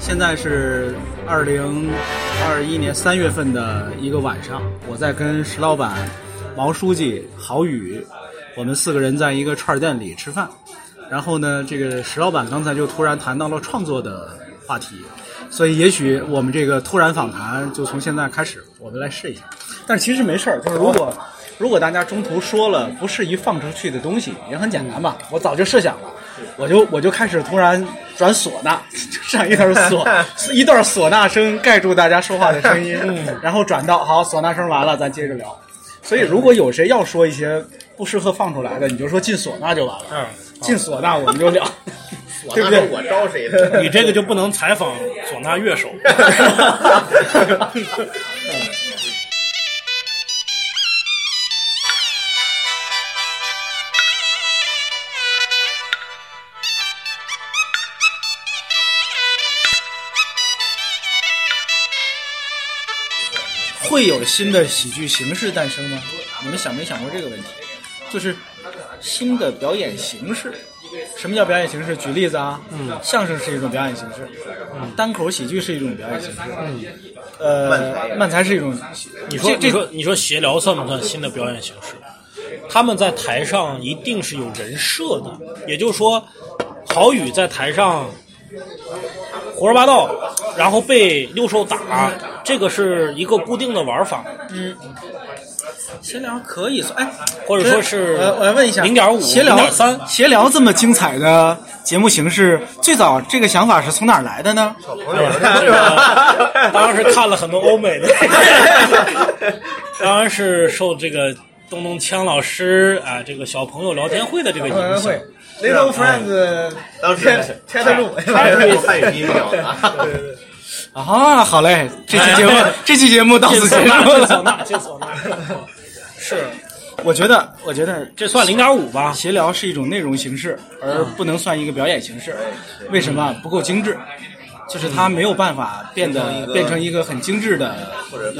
现在是二零二一年三月份的一个晚上，我在跟石老板、毛书记、郝宇，我们四个人在一个串店里吃饭。然后呢，这个石老板刚才就突然谈到了创作的话题，所以也许我们这个突然访谈就从现在开始，我们来试一下。但是其实没事儿，就是如果如果大家中途说了不适宜放出去的东西，也很简单嘛，我早就设想了。我就我就开始突然转唢呐，上一段唢一段唢呐声盖住大家说话的声音，然后转到好唢呐声完了，咱接着聊。所以如果有谁要说一些不适合放出来的，你就说进唢呐就完了。嗯，进唢呐我们就聊？唢呐是我招谁的？你这个就不能采访唢呐乐手。会有新的喜剧形式诞生吗？你们想没想过这个问题？就是新的表演形式。什么叫表演形式？举例子啊，嗯，相声是一种表演形式，嗯，单口喜剧是一种表演形式，嗯，呃，漫才是一种。你说，这你说，你说闲聊算不算新的表演形式？他们在台上一定是有人设的，也就是说，郝宇在台上胡说八道，然后被六兽打，这个是一个固定的玩法。嗯，闲聊可以算，哎，或者说是我我来问一下，零点五、闲聊零点三，闲聊这么精彩的节目形式，最早这个想法是从哪儿来的呢？小朋友当然是看了很多欧美的，当然是受这个东东锵老师啊，这个小朋友聊天会的这个影响。，Little Friends，当时 chat room，汉语汉语音表的，啊，好嘞，这期节目这期节目到此结束进唢了。是我觉得，我觉得这算零点五吧？闲聊是一种内容形式，而不能算一个表演形式。为什么不够精致？就是它没有办法变得变成一个很精致的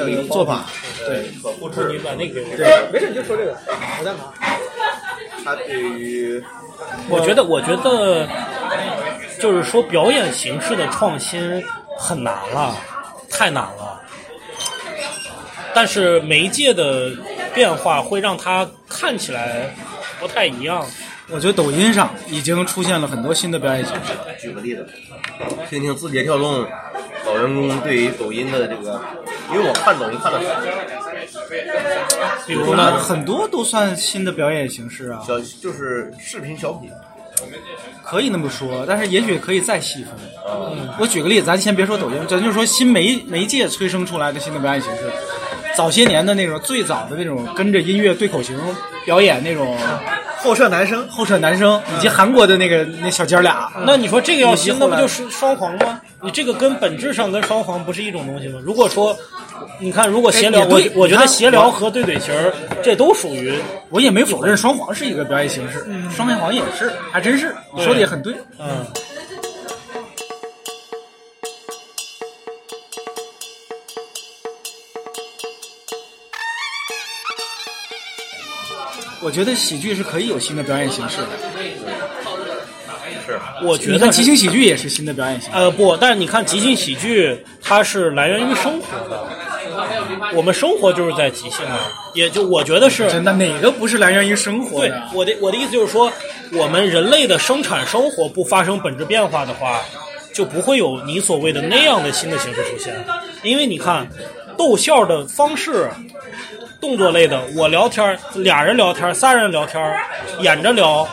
一个做法。对，可复你。把那个对，没事，你就说这个，我在忙。他对于我觉得，我觉得就是说表演形式的创新很难了，太难了。但是媒介的变化会让它看起来不太一样。我觉得抖音上已经出现了很多新的表演形式。举个例子，听听字节跳动老员工对于抖音的这个，因为我看抖音看的少，比如呢，很多都算新的表演形式啊，小就是视频小品，可以那么说，但是也许可以再细分。嗯，我举个例子，咱先别说抖音，咱就说新媒媒介催生出来的新的表演形式。早些年的那种最早的那种跟着音乐对口型表演那种后舍男生、后舍男生，以及韩国的那个那小姐俩，那你说这个要新，以及后来那不就是双簧吗？你这个跟本质上跟双簧不是一种东西吗？如果说，你看，如果闲聊，我我觉得闲聊和对嘴型儿这都属于我也没否认双簧是一个表演形式，双面簧也是，还真是，你说的也很对。嗯。我觉得喜剧是可以有新的表演形式的。是我觉得即兴喜剧也是新的表演形式。呃不，但是你看即兴喜剧，它是来源于生活的，我们生活就是在即兴啊，也就我觉得是真的，哪个不是来源于生活对？我的我的意思就是说，我们人类的生产生活不发生本质变化的话，就不会有你所谓的那样的新的形式出现。因为你看，逗笑的方式，动作类的，我聊天儿，俩人聊天儿，仨人聊天儿，演着聊，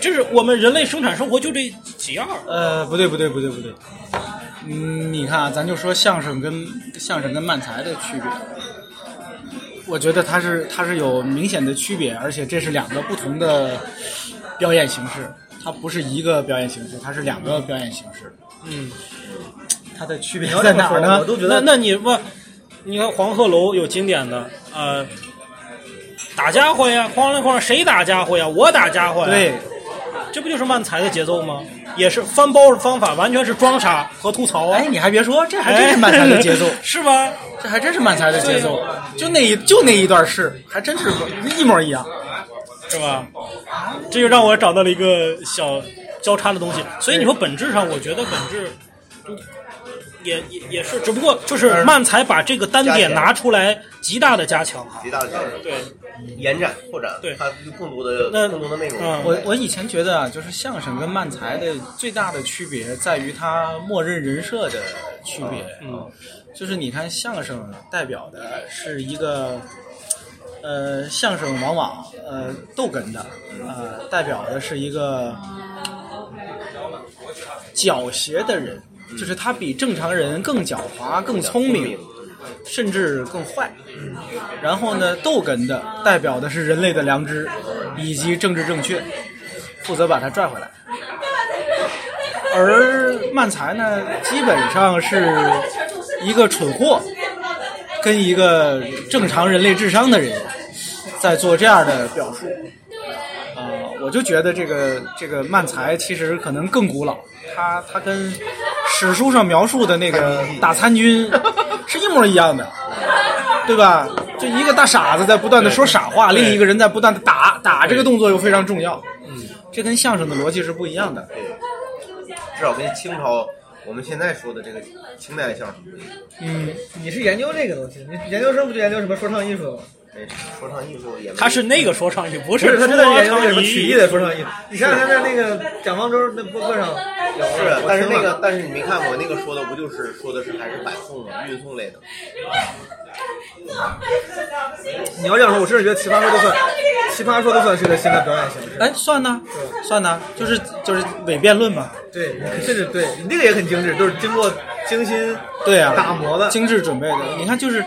就是我们人类生产生活就这几样儿。呃，不对，不对，不对，不对。嗯，你看啊，咱就说相声跟相声跟漫才的区别，我觉得它是它是有明显的区别，而且这是两个不同的表演形式，它不是一个表演形式，它是两个表演形式。嗯，它的区别在哪儿呢？那那你不，你看黄鹤楼有经典的，呃，打家伙呀，哐啷哐啷，谁打家伙呀？我打家伙呀。对，这不就是慢才的节奏吗？也是翻包的方法完全是装傻和吐槽。哎，你还别说，这还真是慢才的节奏，是吧？这还真是慢才的节奏，就那一就那一段是，还真是一模一样，是吧？这就让我找到了一个小交叉的东西。所以你说本质上，我觉得本质。也也也是，只不过就是慢才把这个单点拿出来，极大的加强，极大的加强，对，延展扩展，对，它更多的更多的内容。我我以前觉得啊，就是相声跟慢才的最大的区别在于它默认人设的区别。嗯，就是你看相声代表的是一个，呃，相声往往呃逗哏的，呃，代表的是一个狡黠的人。就是他比正常人更狡猾、更聪明，甚至更坏。然后呢，逗哏的代表的是人类的良知以及政治正确，负责把他拽回来。而漫才呢，基本上是一个蠢货跟一个正常人类智商的人在做这样的表述。啊，我就觉得这个这个漫才其实可能更古老，他他跟。史书上描述的那个 打参军 是一模一样的，对吧？就一个大傻子在不断的说傻话，另一个人在不断的打打，这个动作又非常重要。嗯，这跟相声的逻辑是不一样的。对，至少跟清朝我们现在说的这个清代的相声。嗯，你是研究这个东西？你研究生不就研究什么说唱艺术吗？说唱艺术也，他是那个说唱艺，不是他真的研究什么曲艺的说唱艺术。你看他在那个蒋方舟那播客上，是，但是那个，但是你没看过那个说的不就是说的是还是摆送吗？运送类的。你要这样说，我甚至觉得奇葩说都算，奇葩说都算是个新的表演形式。哎，算呢，算呢，就是就是伪辩论嘛。对，甚至对你那个也很精致，就是经过精心对啊打磨的，精致准备的。你看就是。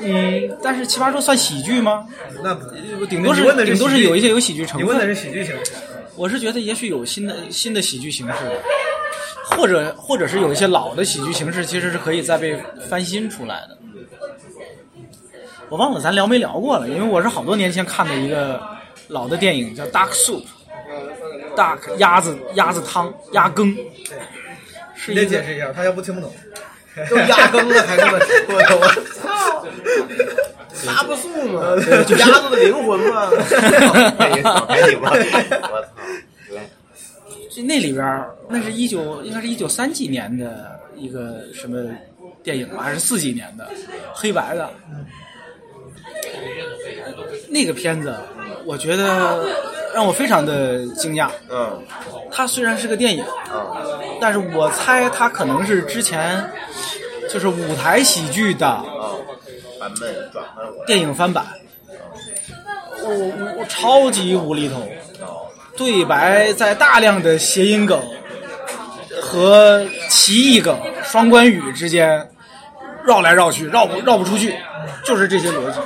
嗯，但是奇葩说算喜剧吗？那顶多是顶多是有一些有喜剧成分。你问的是喜剧形式，我是觉得也许有新的新的喜剧形式，或者或者是有一些老的喜剧形式，其实是可以再被翻新出来的。我忘了咱聊没聊过了，因为我是好多年前看的一个老的电影，叫《Duck Soup》，Duck 鸭子鸭子汤鸭羹。你得解释一下，他要不听不懂。都压更了还这么说，我操！拉不素嘛，就鸭子的灵魂嘛。赶紧吧，我操！这那里边那是一九，应该是一九三几年的一个什么电影吧，还是四几年的，黑白的。那个片子，我觉得让我非常的惊讶。嗯。它虽然是个电影，嗯但是我猜它可能是之前。就是舞台喜剧的版本转换电影翻版，我我超级无厘头，对白在大量的谐音梗和奇异梗、双关语之间绕来绕去，绕不绕不出去，就是这些逻辑。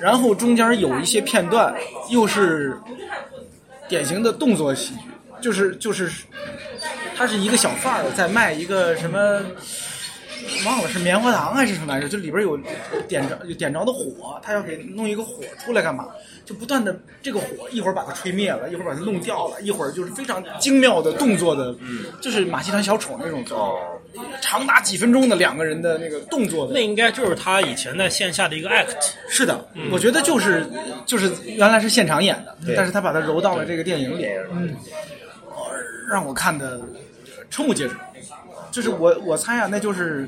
然后中间有一些片段又是典型的动作喜剧，就是就是，他是一个小贩儿在卖一个什么。忘了是棉花糖还是什么来着？就里边有点着有点着的火，他要给弄一个火出来干嘛？就不断的这个火一会儿把它吹灭了，一会儿把它弄掉了，一会儿就是非常精妙的动作的，就是马戏团小丑那种，长达几分钟的两个人的那个动作的。那应该就是他以前在线下的一个 act。是的，我觉得就是就是原来是现场演的，但是他把它揉到了这个电影里，嗯，让我看的瞠目结舌。就是我我猜啊，那就是，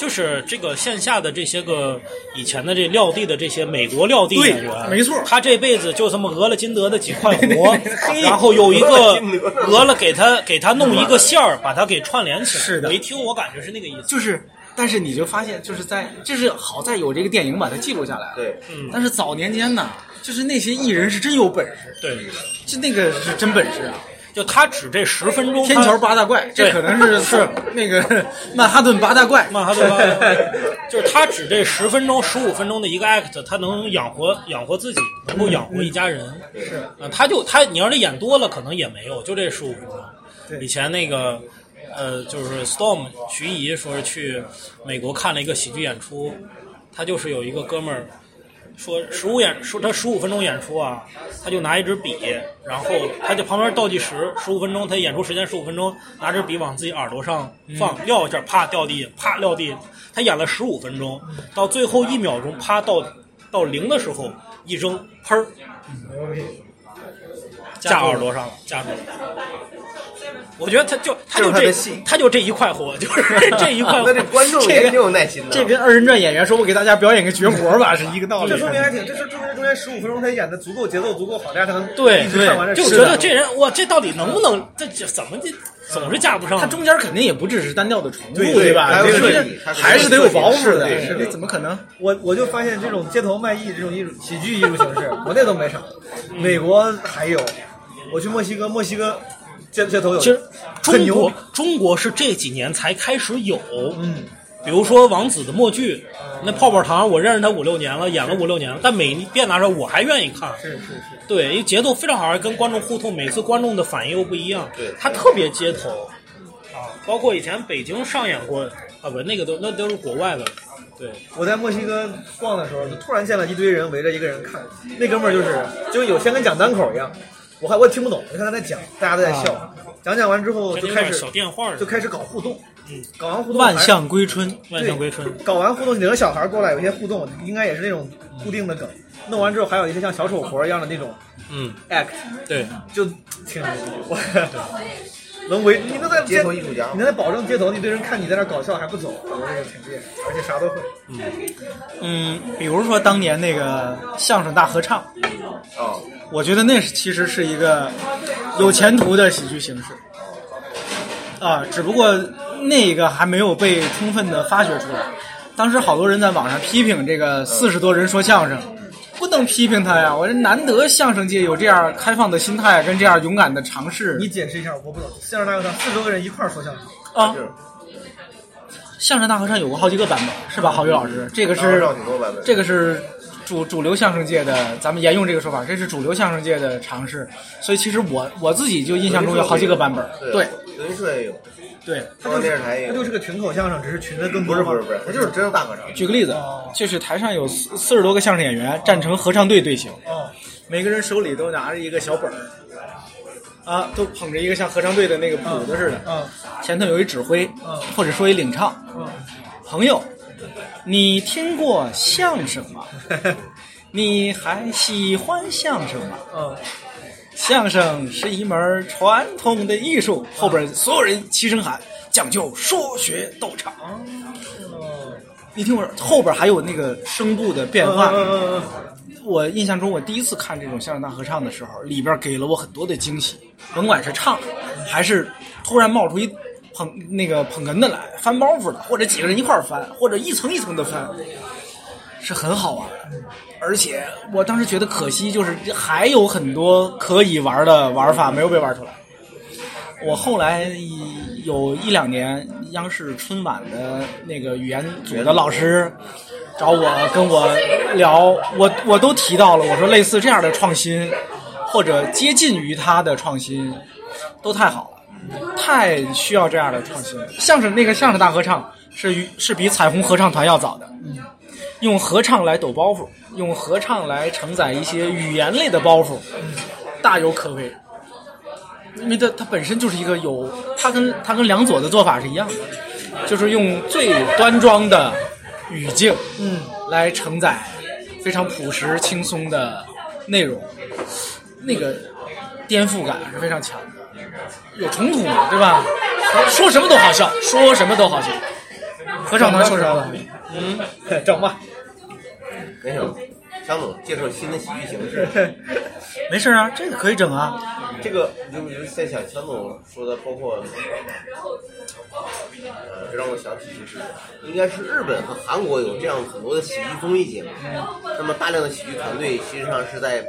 就是这个线下的这些个以前的这撂地的这些美国撂地演员，没错，他这辈子就这么讹了金德的几块活，然后有一个讹了给他给他弄一个线儿，把他给串联起来。是的，我一听我感觉是那个意思。就是，但是你就发现，就是在就是好在有这个电影把它记录下来。对，嗯。但是早年间呢，就是那些艺人是真有本事。对，就那个是真本事啊。就他指这十分钟，天桥八大怪，这可能是是 那个 曼哈顿八大怪，曼哈顿八大怪，就是他指这十分钟、十五分钟的一个 act，他能养活养活自己，能够养活一家人。是。啊，他就他，你要是演多了，可能也没有，就这十五分钟。以前那个呃，就是 Storm 徐怡说是去美国看了一个喜剧演出，他就是有一个哥们儿说十五演说他十五分钟演出啊，他就拿一支笔，然后他就旁边倒计时十五分钟，他演出时间十五分钟，拿支笔往自己耳朵上放，撂一下，啪掉地，啪撂地。他演了十五分钟，到最后一秒钟，啪到到零的时候一扔，砰！架耳朵上了，架住了。我觉得他就他这就这他的戏他就这一块活，就是 这一块活那。这观众也挺有耐心的。这跟二人转演员说我给大家表演个绝活吧 是一个道理这。说明还挺，这是证明中间十五分钟他演的足够节奏足够好，大家才能对一直看完这就觉得这人哇，这到底能不能这这怎么这总是架不上？他中间肯定也不只是单调的重复，对对吧？还是还是得有包袱的，这怎么可能？我我就发现这种街头卖艺这种艺术喜剧艺术形式，国内都没啥，美国还有。我去墨西哥，墨西哥街街头有，其实中国中国是这几年才开始有，嗯，比如说王子的默剧，那泡泡糖我认识他五六年了，演了五六年了，但每遍拿出来我还愿意看。是是是，对，因为节奏非常好，跟观众互动，每次观众的反应又不一样。对。他特别街头。啊，包括以前北京上演过啊，不，那个都那都是国外的。对，我在墨西哥逛的时候，就突然见了一堆人围着一个人看，那哥们儿就是就有先跟讲单口一样，我还我也听不懂，我看他在讲，大家都在笑，讲讲完之后就开始小电话就开始搞互动，嗯，搞完互动万象归春，万象归春。搞完互动，领着小孩过来，有些互动，应该也是那种固定的梗。弄完之后，还有一些像小丑活一样的那种嗯，act，对，就挺我 能维你能在街头艺术家你能在保证街头一堆人看你在那搞笑还不走，我觉得这个挺厉害，而且啥都会。嗯，比如说当年那个相声大合唱，哦，我觉得那是其实是一个有前途的喜剧形式啊，只不过那个还没有被充分的发掘出来。当时好多人在网上批评这个四十多人说相声，不能批评他呀！我这难得相声界有这样开放的心态跟这样勇敢的尝试。你解释一下，我不懂。相声大合唱四十多个人一块儿说相声，啊，相声大合唱有过好几个版本，是吧？郝宇老师，这个是这个是主主流相声界的，咱们沿用这个说法，这是主流相声界的尝试。所以其实我我自己就印象中有好几个版本，对德云社也有，对。中央电视台也有它就，是个群口相声，只是群的更多不是不是不是，它就是真的大合唱。举个例子，就是台上有四四十多个相声演员站成合唱队队形，哦，每个人手里都拿着一个小本儿，啊，都捧着一个像合唱队的那个谱子似的，嗯前头有一指挥嗯，或者说一领唱。嗯，朋友，你听过相声吗？你还喜欢相声吗？嗯，相声是一门传统的艺术，后边所有人齐声喊，讲究说学逗唱。你听我说，后边还有那个声部的变化。我印象中，我第一次看这种相声大合唱的时候，里边给了我很多的惊喜，甭管是唱，还是突然冒出一捧那个捧哏的来翻包袱的，或者几个人一块儿翻，或者一层一层的翻，是很好玩。而且我当时觉得可惜，就是还有很多可以玩的玩法没有被玩出来。我后来有一两年，央视春晚的那个语言组的老师找我跟我聊，我我都提到了，我说类似这样的创新，或者接近于他的创新，都太好了，太需要这样的创新了。相声那个相声大合唱是是比彩虹合唱团要早的，用合唱来抖包袱，用合唱来承载一些语言类的包袱，大有可为。因为它它本身就是一个有，它跟它跟梁左的做法是一样的，就是用最端庄的语境，嗯，来承载非常朴实轻松的内容，那个颠覆感是非常强的，有冲突嘛，对吧？说什么都好笑，说什么都好笑，何少能说什么。嗯，整吧。没什么，强总介绍新的喜剧形式。没事啊，这个可以整啊。这个就就在想强总说的，包括呃，这让我想起就是，应该是日本和韩国有这样很多的喜剧综艺节目，那么大量的喜剧团队实际上是在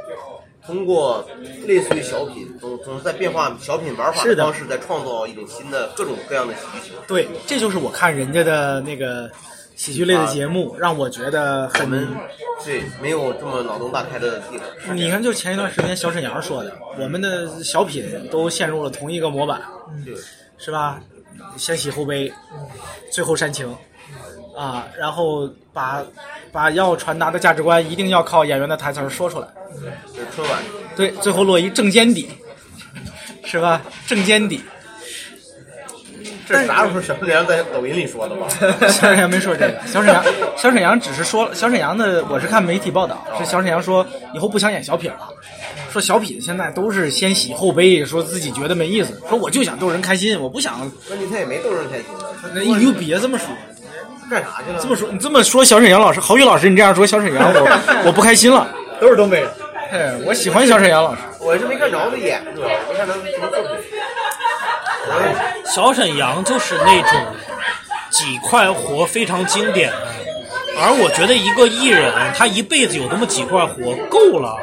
通过类似于小品，总总是在变化小品玩法是的方式，在创造一种新的各种各样的喜剧形式。对，这就是我看人家的那个喜剧类的节目，让我觉得很我们对没有这么脑洞大开的地方。你看，就前一段时间小沈阳说的，我们的小品都陷入了同一个模板，对，是吧？先喜后悲，最后煽情，啊，然后把把要传达的价值观一定要靠演员的台词儿说出来。就是春晚，对，最后落一正肩底，是吧？正肩底。这是啥时候小沈阳在抖音里说的吧？小沈阳没说这个，小沈阳，小沈阳只是说了小沈阳的，我是看媒体报道，是小沈阳说以后不想演小品了，说小品现在都是先喜后悲，说自己觉得没意思，说我就想逗人开心，我不想，问题他也没逗人开心你就别这么说，干啥去了？这么说，你这么说小沈阳老师，郝宇老师，你这样说小沈阳，我我不开心了，都是东北人。哎，我喜欢小沈阳老师，我是没看着他演，主要是没看着什么作品。小沈阳就是那种几块活非常经典的，而我觉得一个艺人他一辈子有那么几块活够了，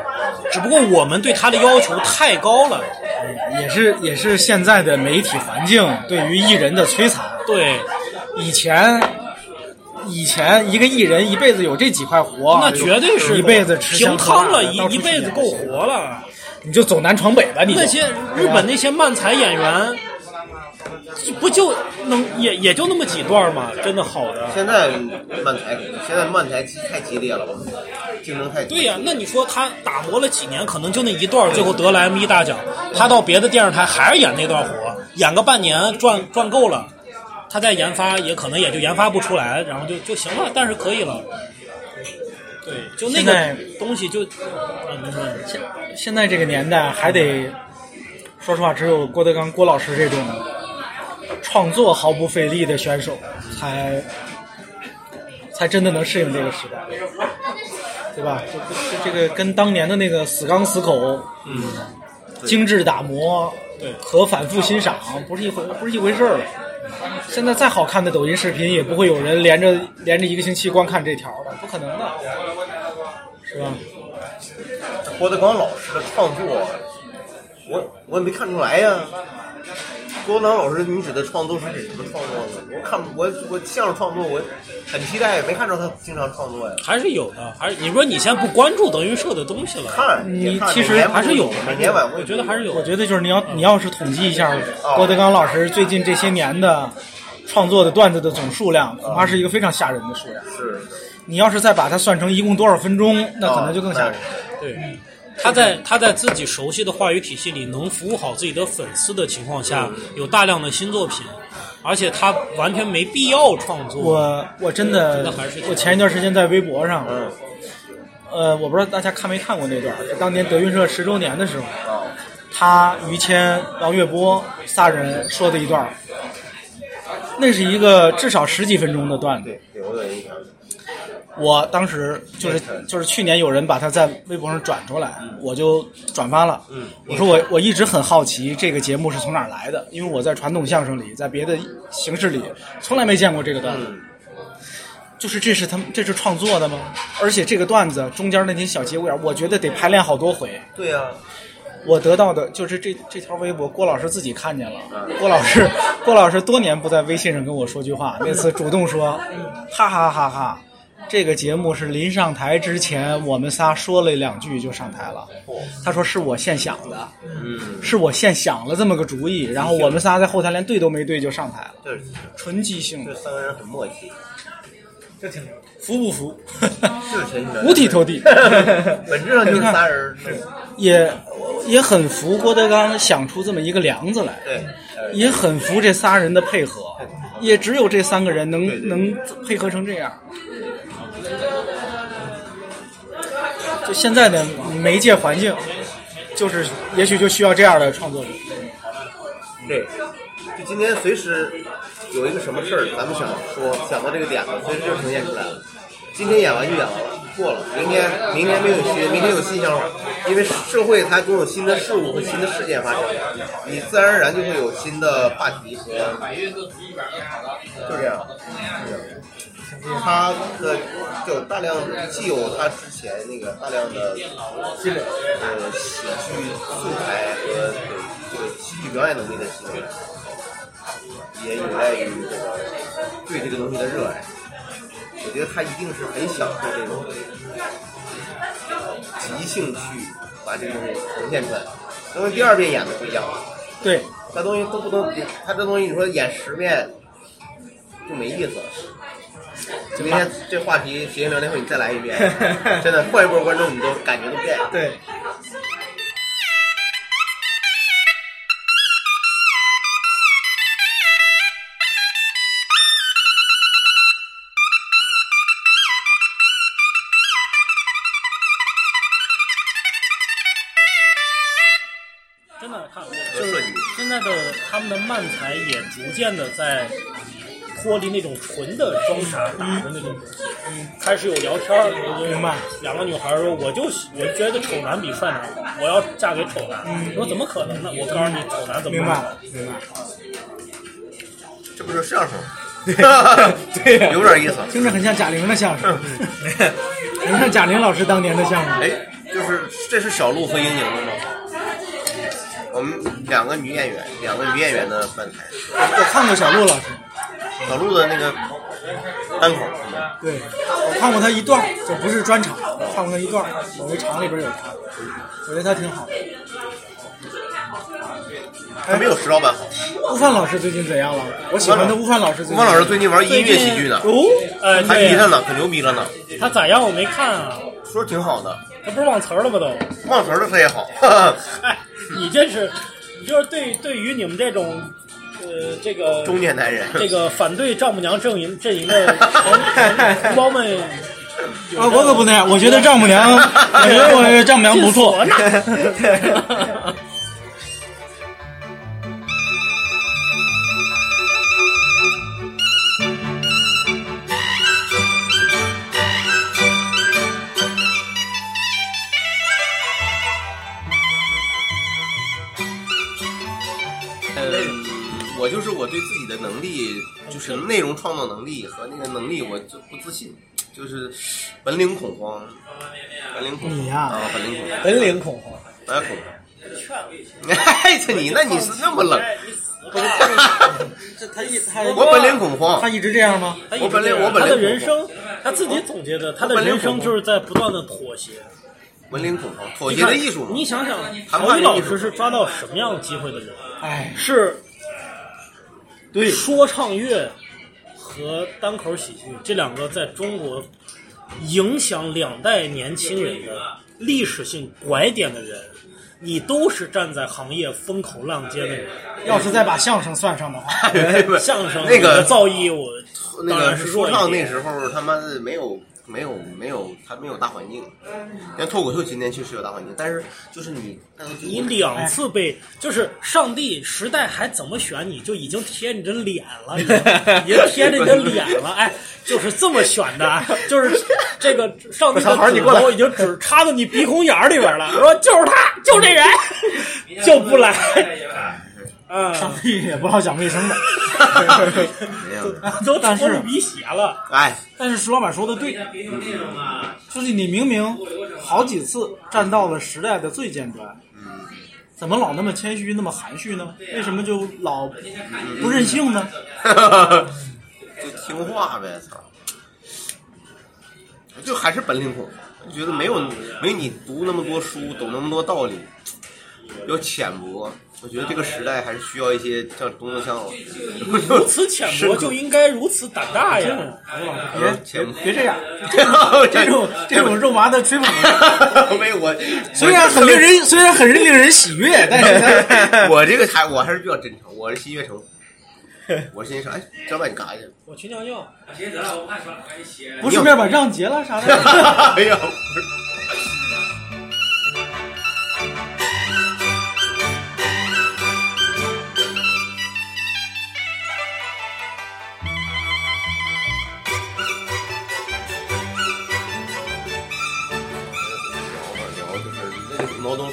只不过我们对他的要求太高了。也是也是现在的媒体环境对于艺人的摧残。对，以前以前一个艺人一辈子有这几块活，那绝对是一辈子吃香平汤了，一一辈子够活了。你就走南闯北吧，你那些日本那些漫才演员，不就能也也就那么几段吗？真的好的。现在漫才，现在漫才太激烈了吧？竞争太激烈对呀、那你说他打磨了几年，可能就那一段，最后得了 M 一大奖。他到别的电视台还是演那段活，演个半年赚赚够了，他再研发也可能也就研发不出来，然后就就行了，但是可以了。对，就那个东西就，啊，你说现现在这个年代还得，说实话，只有郭德纲郭老师这种创作毫不费力的选手，才才真的能适应这个时代，对吧？这这这个跟当年的那个死刚死口，嗯，精致打磨，对和反复欣赏不是一回不是一回事儿了。现在再好看的抖音视频，也不会有人连着连着一个星期观看这条的，不可能的，是吧？郭德纲老师的创作，我我也没看出来呀。郭德纲老师，你指的创作是指什么创作呢？我看我我相声创作，我很期待，没看着他经常创作呀。还是有的，还是你说你现在不关注德云社的东西了？看，你看其实还是有的每年晚会，我觉得还是有我觉得就是你要你要是统计一下哦郭德纲老师最近这些年的创作的段子的总数量，恐怕是一个非常吓人的数量。是你要是再把它算成一共多少分钟，那可能就更吓人。对，他在他在自己熟悉的话语体系里能服务好自己的粉丝的情况下，有大量的新作品，而且他完全没必要创作。我我真的我前一段时间在微博上，嗯呃，我不知道大家看没看过那段，是当年德云社十周年的时候，啊，他于谦、王月波仨人说的一段，那是一个至少十几分钟的段子。对对，我有印象。我当时就是就是去年有人把它在微博上转出来，我就转发了。嗯我说我我一直很好奇这个节目是从哪儿来的，因为我在传统相声里，在别的形式里从来没见过这个段子。嗯，就是这是他们这是创作的吗？而且这个段子中间那些小节骨眼，我觉得得排练好多回。对呀、我得到的就是这这条微博，郭老师自己看见了。郭老师，郭老师多年不在微信上跟我说句话，那次主动说，哈哈哈哈，这个节目是临上台之前我们仨说了两句就上台了。他说是我现想的，嗯，是我现想了这么个主意，然后我们仨在后台连对都没对就上台了，对纯即兴这，三个人很默契，这挺牛。服不服？五体投地。本质上就是仨人是，也也很服郭德纲想出这么一个梁子来，也很服这仨人的配合，也只有这三个人能能配合成这样。现在的媒介环境，就是也许就需要这样的创作者。对，就今天随时有一个什么事儿，咱们想说想到这个点了，随时就呈现出来了。今天演完就演完了，过了。明天明天没有新，明天有新想法，因为社会它总有新的事物和新的事件发生，你自然而然就会有新的话题和，就这样。他的就有大量既有他之前那个大量的积累，呃，喜剧素材和这个喜剧表演能力的积累，也有赖于这个对这个东西的热爱。我觉得他一定是很享受这种即兴去把这个东西呈现出来。因为第二遍演的不一样了，对，他东西都不能，他这东西你说演十遍就没意思了。明天这话题谐星聊天会你再来一遍，真的换一波观众你都感觉都变了。对，他们的漫才也逐渐的在脱离那种纯的装傻打的那种东西，开始有聊天儿。明白？两个女孩说：“我就喜我觉得丑男比帅男好，我要嫁给丑男。我说：“怎么可能呢？我告诉你，丑男怎么明白好明白。这不是相声吗？对呀有点意思。听着很像贾玲的相声，很像贾玲老师当年的相声。哎，就是这是小鹿和英宁的吗？我们两个女演员，两个女演员的翻台，我看过小鹿老师，小鹿的那个单口？对我看过他一段儿，这不是专场，我看过他一段儿，某一场里边有他，我觉得他挺好的。还没有石老板好。悟饭老师最近怎样了？我喜欢的悟饭老师最近，吴凡老师最近玩音乐喜剧呢，哦，哎，还对逼着呢，可牛逼了呢，他咋样？我没看啊，说挺好的，他不是忘词儿了吗？都。忘词儿了他也好。哎，你这是，你就是对对于你们这种，呃，这个 中年男人，这个反对丈母娘阵营阵营的同同胞们，啊，我可不那样，我觉得丈母娘，我觉得我丈母娘不错。就是内容创造能力和那个能力，我就不自信，就是本领恐慌，本领恐慌你呀啊，本领恐慌，本领恐慌。本领恐慌。哎，这你那你是那么冷？这他一他 我本领恐慌他，一直这样吗？我本来这样我本来他的人生，他自己总结的，他的人生就是在不断的妥协。本领恐慌，妥协的艺术嘛。你想想，谈郝宇老师是抓到什么样机会的人？哎，是对，说唱乐和单口喜剧这两个在中国影响两代年轻人的历史性拐点的人，你都是站在行业风口浪尖的人。要是再把相声算上的话，相声那个造诣，我那个当然是说唱那时候他妈的没有没有没有他没有大环境，像脱口秀今天确实有大环境，但是就是你你两次被就是上帝时代还怎么选你，就已经贴你这脸了，已经贴着你的脸了，哎，就是这么选的，啊，就是这个上帝的指头已经只插到你鼻孔眼儿里边了，说就是他，就这人，就不来，啊，上帝也不好讲卫生的。没有，都但是鼻血了，哎，但是石老板说的对，就是你明明好几次站到了时代的最尖端，怎么老那么谦虚，那么含蓄呢？为什么就老不任性呢？就听话呗，操！就还是本领恐慌，就觉得没有没你读那么多书，懂那么多道理，要浅薄。我觉得这个时代还是需要一些像东东像如此浅薄就应该如此胆大呀。别浅别别这样，这这种这种肉麻的吹捧，没有我，虽然很令人虽然很令人喜悦，但是 我这个还我还是比较真诚，我是心悦诚服。我心说，哎，张老板你干啥去了？我去尿尿。不顺便把账结了啥的。哎呀，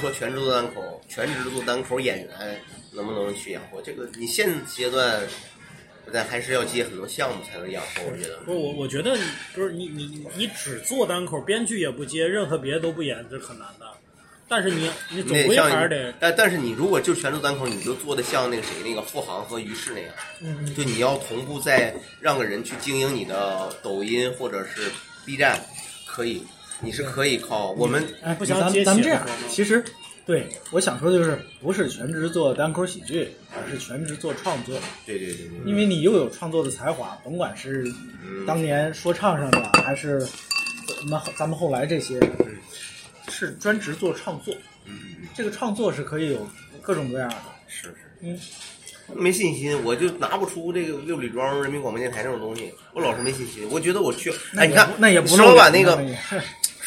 说全职做单口，全职做单口演员能不能去养活？这个你现阶段，但还是要接很多项目才能养活，我觉得。不是我，我觉得你不是你你你只做单口，编剧也不接，任何别的都不演，这很难的。但是你你总归还是得，但但是你如果就全职单口，你就做的像那个谁那个付航和于适那样，嗯就你要同步在让个人去经营你的抖音或者是 B 站，可以，你是可以靠我们哎，不行咱们咱们这样其实对，我想说的就是，不是全职做单口喜剧，而是全职做创作。对对对对，因为你又有创作的才华，甭管是当年说唱上的，还是咱们咱们后来这些，是专职做创作。这个创作是可以有各种各样的。是是，嗯，没信心，我就拿不出这个六里庄人民广播电台这种东西，我老是没信心。我觉得我去，哎，你看那也不石老板那个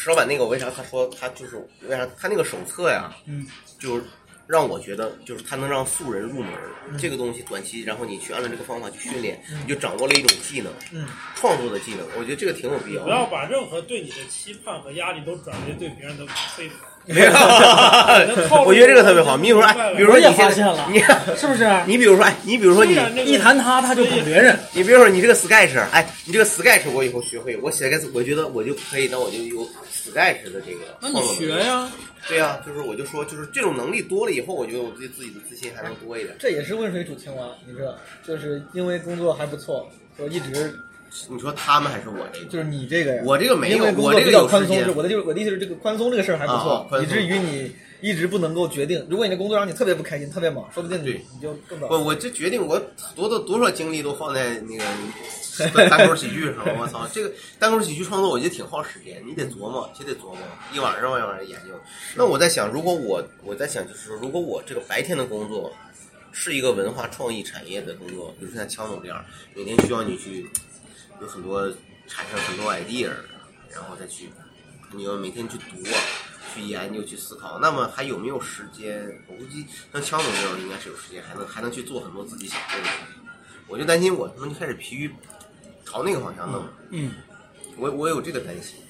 石老板那个，为啥他说他就是为啥他那个手册呀？嗯，就是让我觉得就是他能让素人入门儿，这个东西短期，然后你去按照这个方法去训练，你就掌握了一种技能，嗯，创作的技能，我觉得这个挺有必要不要。把任何对你的期盼和压力都转为对别人的非议。没有，我觉得这个特别好。你比如说，哎，比如说你现在发现了你 是不是？你比如说，哎，你比如说你一谈他，他就捧别人。你比如说你这个 Sketch，哎，你这个 Sketch 我以后学会，我写个字，我觉得我就可以，那我就有 Sketch 的这个那你。学呀，对呀、就是我就说，就是这种能力多了以后，我觉得我对自己的自信还能多一点。这也是温水煮青蛙，你知道，就是因为工作还不错，就一直你说他们还是我这个？就是你这个呀，我这个没有我这个作比较宽松，我的就是我的意思是这个宽松这个事儿还不啊错啊，以至于你一直不能够决定。如果你的工作让你特别不开心、特别忙，说不定你对你就更早。我我这决定，我多多多少精力都放在那个 单口喜剧上。我操，这个单口喜剧创作，我觉得挺耗时间，你得琢磨，就得琢磨，一晚上一晚上研究。那我在想，如果我我在想，就是说如果我这个白天的工作是一个文化创意产业的工作，比如说像枪总这样，每天需要你去有很多产生很多 idea，然后再去你要每天去读啊。去研究、去思考，那么还有没有时间？我估计像枪总这种应该是有时间，还能还能去做很多自己想做的事情。我就担心我他妈就开始疲于朝那个方向弄，嗯，我我有这个担心，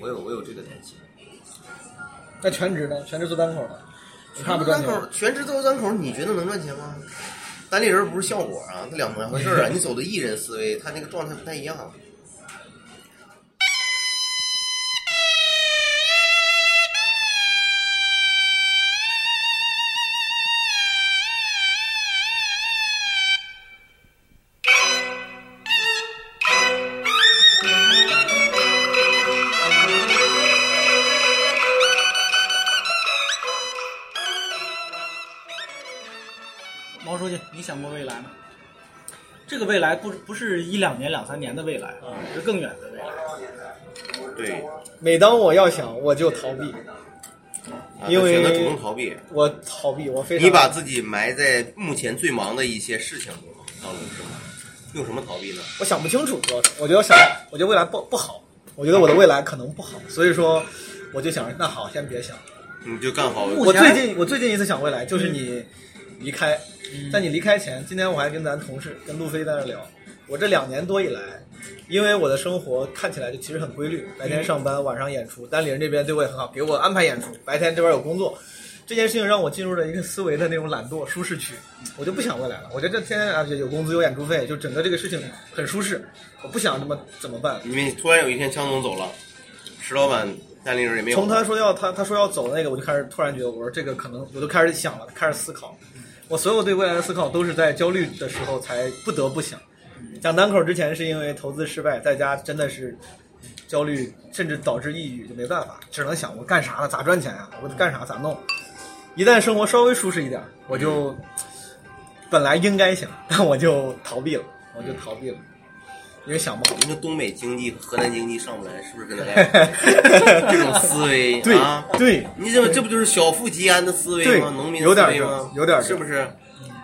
我有我有这个担心。那全职呢？全职做单口呢？你怕不赚钱？单口全职做单口，你觉得能赚钱吗？单立人不是效果啊，那两两回事啊。你走的艺人思维，他那个状态不太一样。想过未来吗？这个未来不不是一两年、两三年的未来啊，是更远的未来。对，每当我要想，我就逃避，啊因为选择主动逃避，我逃避，我非常你把自己埋在目前最忙的一些事情当中，是吗？用什么逃避呢？我想不清楚，主要是我觉得想，我觉得未来不不好，我觉得我的未来可能不好，所以说我就想，那好，先别想。你就干好。我最近我最近一次想未来就是你离开，在你离开前，今天我还跟咱同事跟路飞在那聊，我这两年多以来，因为我的生活看起来就其实很规律，白天上班，晚上演出，单立人这边对我也很好，给我安排演出，白天这边有工作。这件事情让我进入了一个思维的那种懒惰舒适区，我就不想未来了。我觉得这天天而且有工资有演出费，就整个这个事情很舒适，我不想这么怎么办？因为突然有一天江总走了，石老板单立人也没有。从他说要他他说要走那个，我就开始突然觉得，我说这个可能我就开始想了，开始思考。我所有对未来的思考都是在焦虑的时候才不得不想。讲单口之前是因为投资失败，在家真的是焦虑，甚至导致抑郁，就没办法，只能想我干啥了？咋赚钱呀、我干啥咋弄？一旦生活稍微舒适一点，我就本来应该想，但我就逃避了，我就逃避了，因为想不好。你说东北经济和河南经济上不来，是不是跟咱俩 这种思维对啊？对，你这这不就是小富即安的思维吗？农民有点这思维吗？有点这是不是？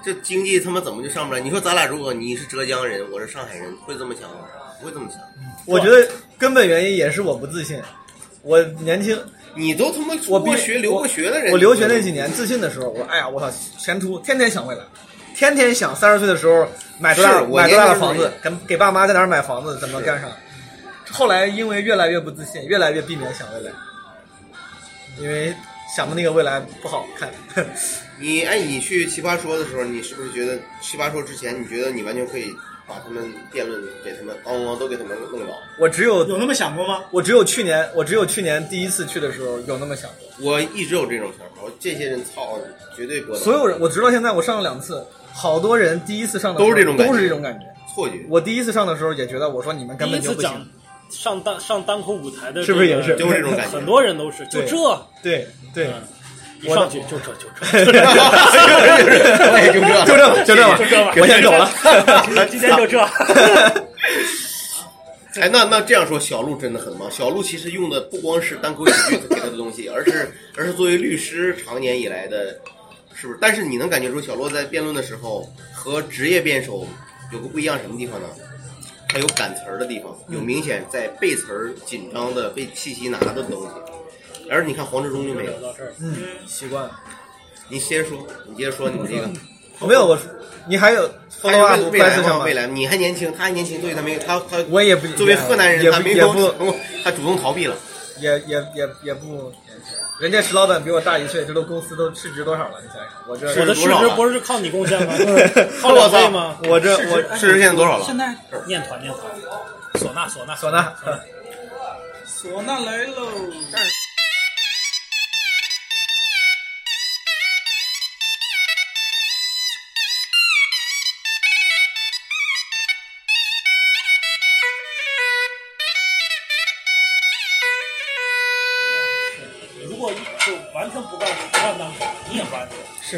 这经济他妈怎么就上不来？你说咱俩如果你是浙江人，我是上海人，会这么想吗？不会这么想。我觉得根本原因也是我不自信。我年轻，你都他妈过学、留过学的人，我留学那几年自信的时候，我哎呀，我操，前途天天想未来，天天想三十岁的时候买多大买多大的房子，给给爸妈在哪儿买房子，怎么干啥。后来因为越来越不自信，越来越避免想未来，因为想的那个未来不好看。你哎，你去奇葩说的时候，你是不是觉得奇葩说之前，你觉得你完全可以把他们辩论给他们咣咣都给他们弄倒？我只有有那么想过吗？我只有去年，我只有去年第一次去的时候有那么想过。我一直有这种想法，我这些人操，绝对搁倒。所有人，我直到现在我上了两次，好多人第一次上的时候都是这种感觉都是这种感觉。错觉，我第一次上的时候也觉得，我说你们根本就不次讲行。上单上单口舞台的、是不是也是就是这种感觉很多人都是就对这，对，对，嗯一上去就这就这，我也就这，就这，就这吧，就这吧我先走了。今天就这。哎，那那这样说，小鹿真的很忙。小鹿其实用的不光是单口喜剧给他的东西，而是而是作为律师常年以来的，是不是？但是你能感觉出小鹿在辩论的时候和职业辩手有个不一样什么地方呢？他有赶词儿的地方，有明显在背词儿紧张的被气息拿的东西。而你看黄志忠就没有。到这儿，嗯，习惯了。你先说，你接着说你这个。没有我，你还有未未来未来，你还年轻，他还年轻，所以他没有他他。我也不作为河南人，也他没有他主动逃避了。也也也也不，人家石老板比我大一岁，这都公司都市值多少了？你想想，我这我的市值不是靠你贡献吗？靠两倍吗？我这我市值现在多少了？现在念团念团，唢呐唢呐唢呐，唢呐来喽！如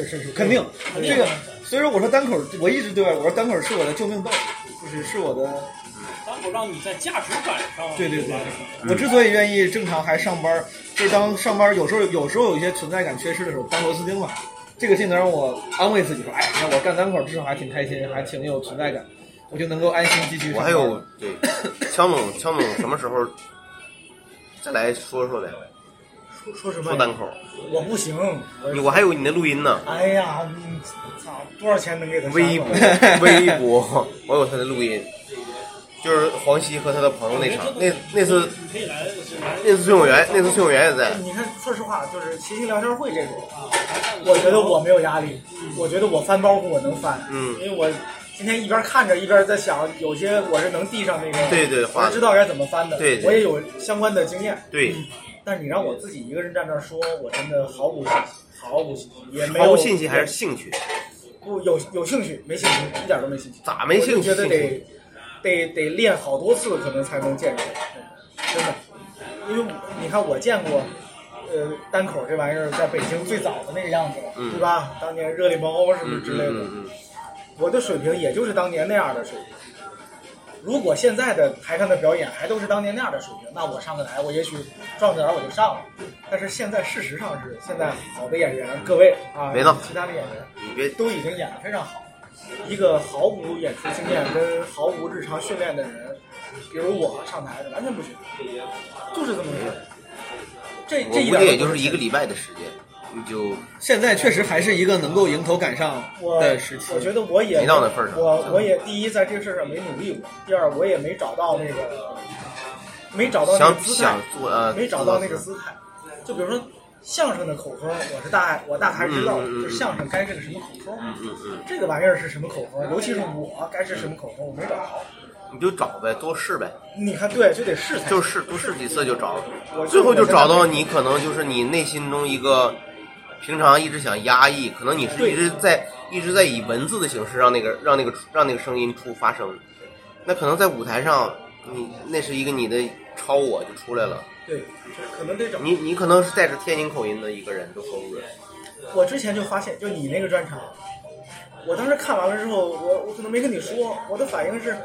是是是，肯定这个。所以说我说单口，我一直对外我说单口是我的救命稻草，就是是我的。单口让你在价值感上，对对对，我之所以愿意正常还上班，就是当上班有时候有时候有一些存在感缺失的时候，当螺丝钉嘛。这个技能让我安慰自己说，哎，那我干单口至少还挺开心，还挺有存在感，我就能够安心继续。我还有对，强总，强总什么时候再来说说呗？说说什么呀？说单口，我不行，你我还有你的录音呢，哎呀，你操，多少钱能给他微博？微博，我有他的录音，就是黄西和他的朋友那场，那那次那次崔永元，那次崔永元也在，你看，说实话，就是齐心聊天会这种，我觉得我没有压力，我觉得我翻包袱我能翻，嗯因为我今天一边看着一边在想，有些我是能递上那个，对对我知道该怎么翻的，对对我也有相关的经验，对，但是你让我自己一个人站那儿说，我真的毫无信心，毫无信心，也没有毫无信心还是兴趣？不有有兴趣，没兴趣，一点都没兴趣。咋没兴趣我觉得得得得练好多次，可能才能见着，真的。因为你看，我见过，呃，单口这玩意儿在北京最早的那个样子，嗯对吧？当年热力蒙欧什么嗯之类的，嗯嗯我的水平也就是当年那样的水平。如果现在的台上的表演还都是当年那样的水平，那我上个台，我也许壮着点我就上了。但是现在事实上是，现在好的演员，各位啊，别闹其他的演员，你别都已经演得非常好。一个毫无演出经验跟毫无日常训练的人，比如我上台的完全不行，就是这么回事。这这一点都不计也就是一个礼拜的时间，你就现在确实还是一个能够迎头赶上我的时期。我觉得我也没到那份儿上我我也第一在这个事儿上没努力过，第二我也没找到那个没找到那想个姿态想，做呃，没找到那个姿态。就比如说相声的口风，我是大概我大概知道，嗯嗯嗯就相声该是个什么口风，嗯嗯，这个玩意儿是什么口风，尤其是我该是什么口风，我没找到。你就找呗，多试呗，你看，对，就得试才就试多试几次就找我，最后就找到你可能就是你内心中一个平常一直想压抑，可能你是一直在一直在以文字的形式让那个让那个让那个声音出发声，那可能在舞台上你那是一个你的超我就出来了，对，就是可能得找。你你可能是带着天津口音的一个人都说不准，我之前就发现，就你那个专场，我当时看完了之后，我我可能没跟你说，我的反应是，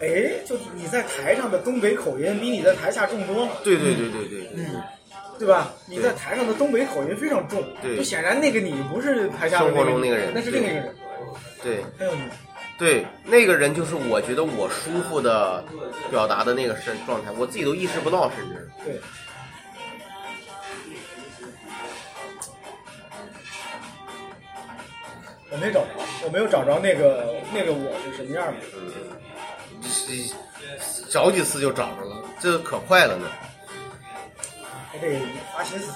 哎，就你在台上的东北口音比你在台下重多。了，对对对对对对，对吧？你在台上的东北口音非常重，对就显然那个你不是台下的生活中那个人那是另一个人，对。还有你，对，那个人就是我觉得我舒服的表达的那个身状态，我自己都意识不到，甚至对。我没找着，我没有找着那个那个我是什么样的。嗯找几次就找着了，这可快了呢。还得花心思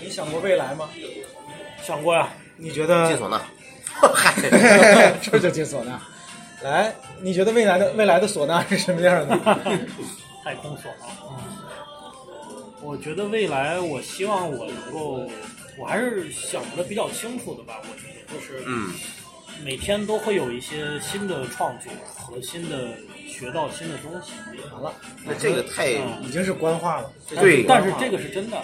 你想过未来吗？想过呀，你觉得进唢呐，嗨，这就进唢呐。来，你觉得未来的未来的唢呐是什么样的？太空唢呐。我觉得未来，我希望我能够我还是想的比较清楚的吧，我觉得就是嗯，每天都会有一些新的创作和新的学到新的东西。完了，那这个太嗯已经是官话了。对但是这个是真的。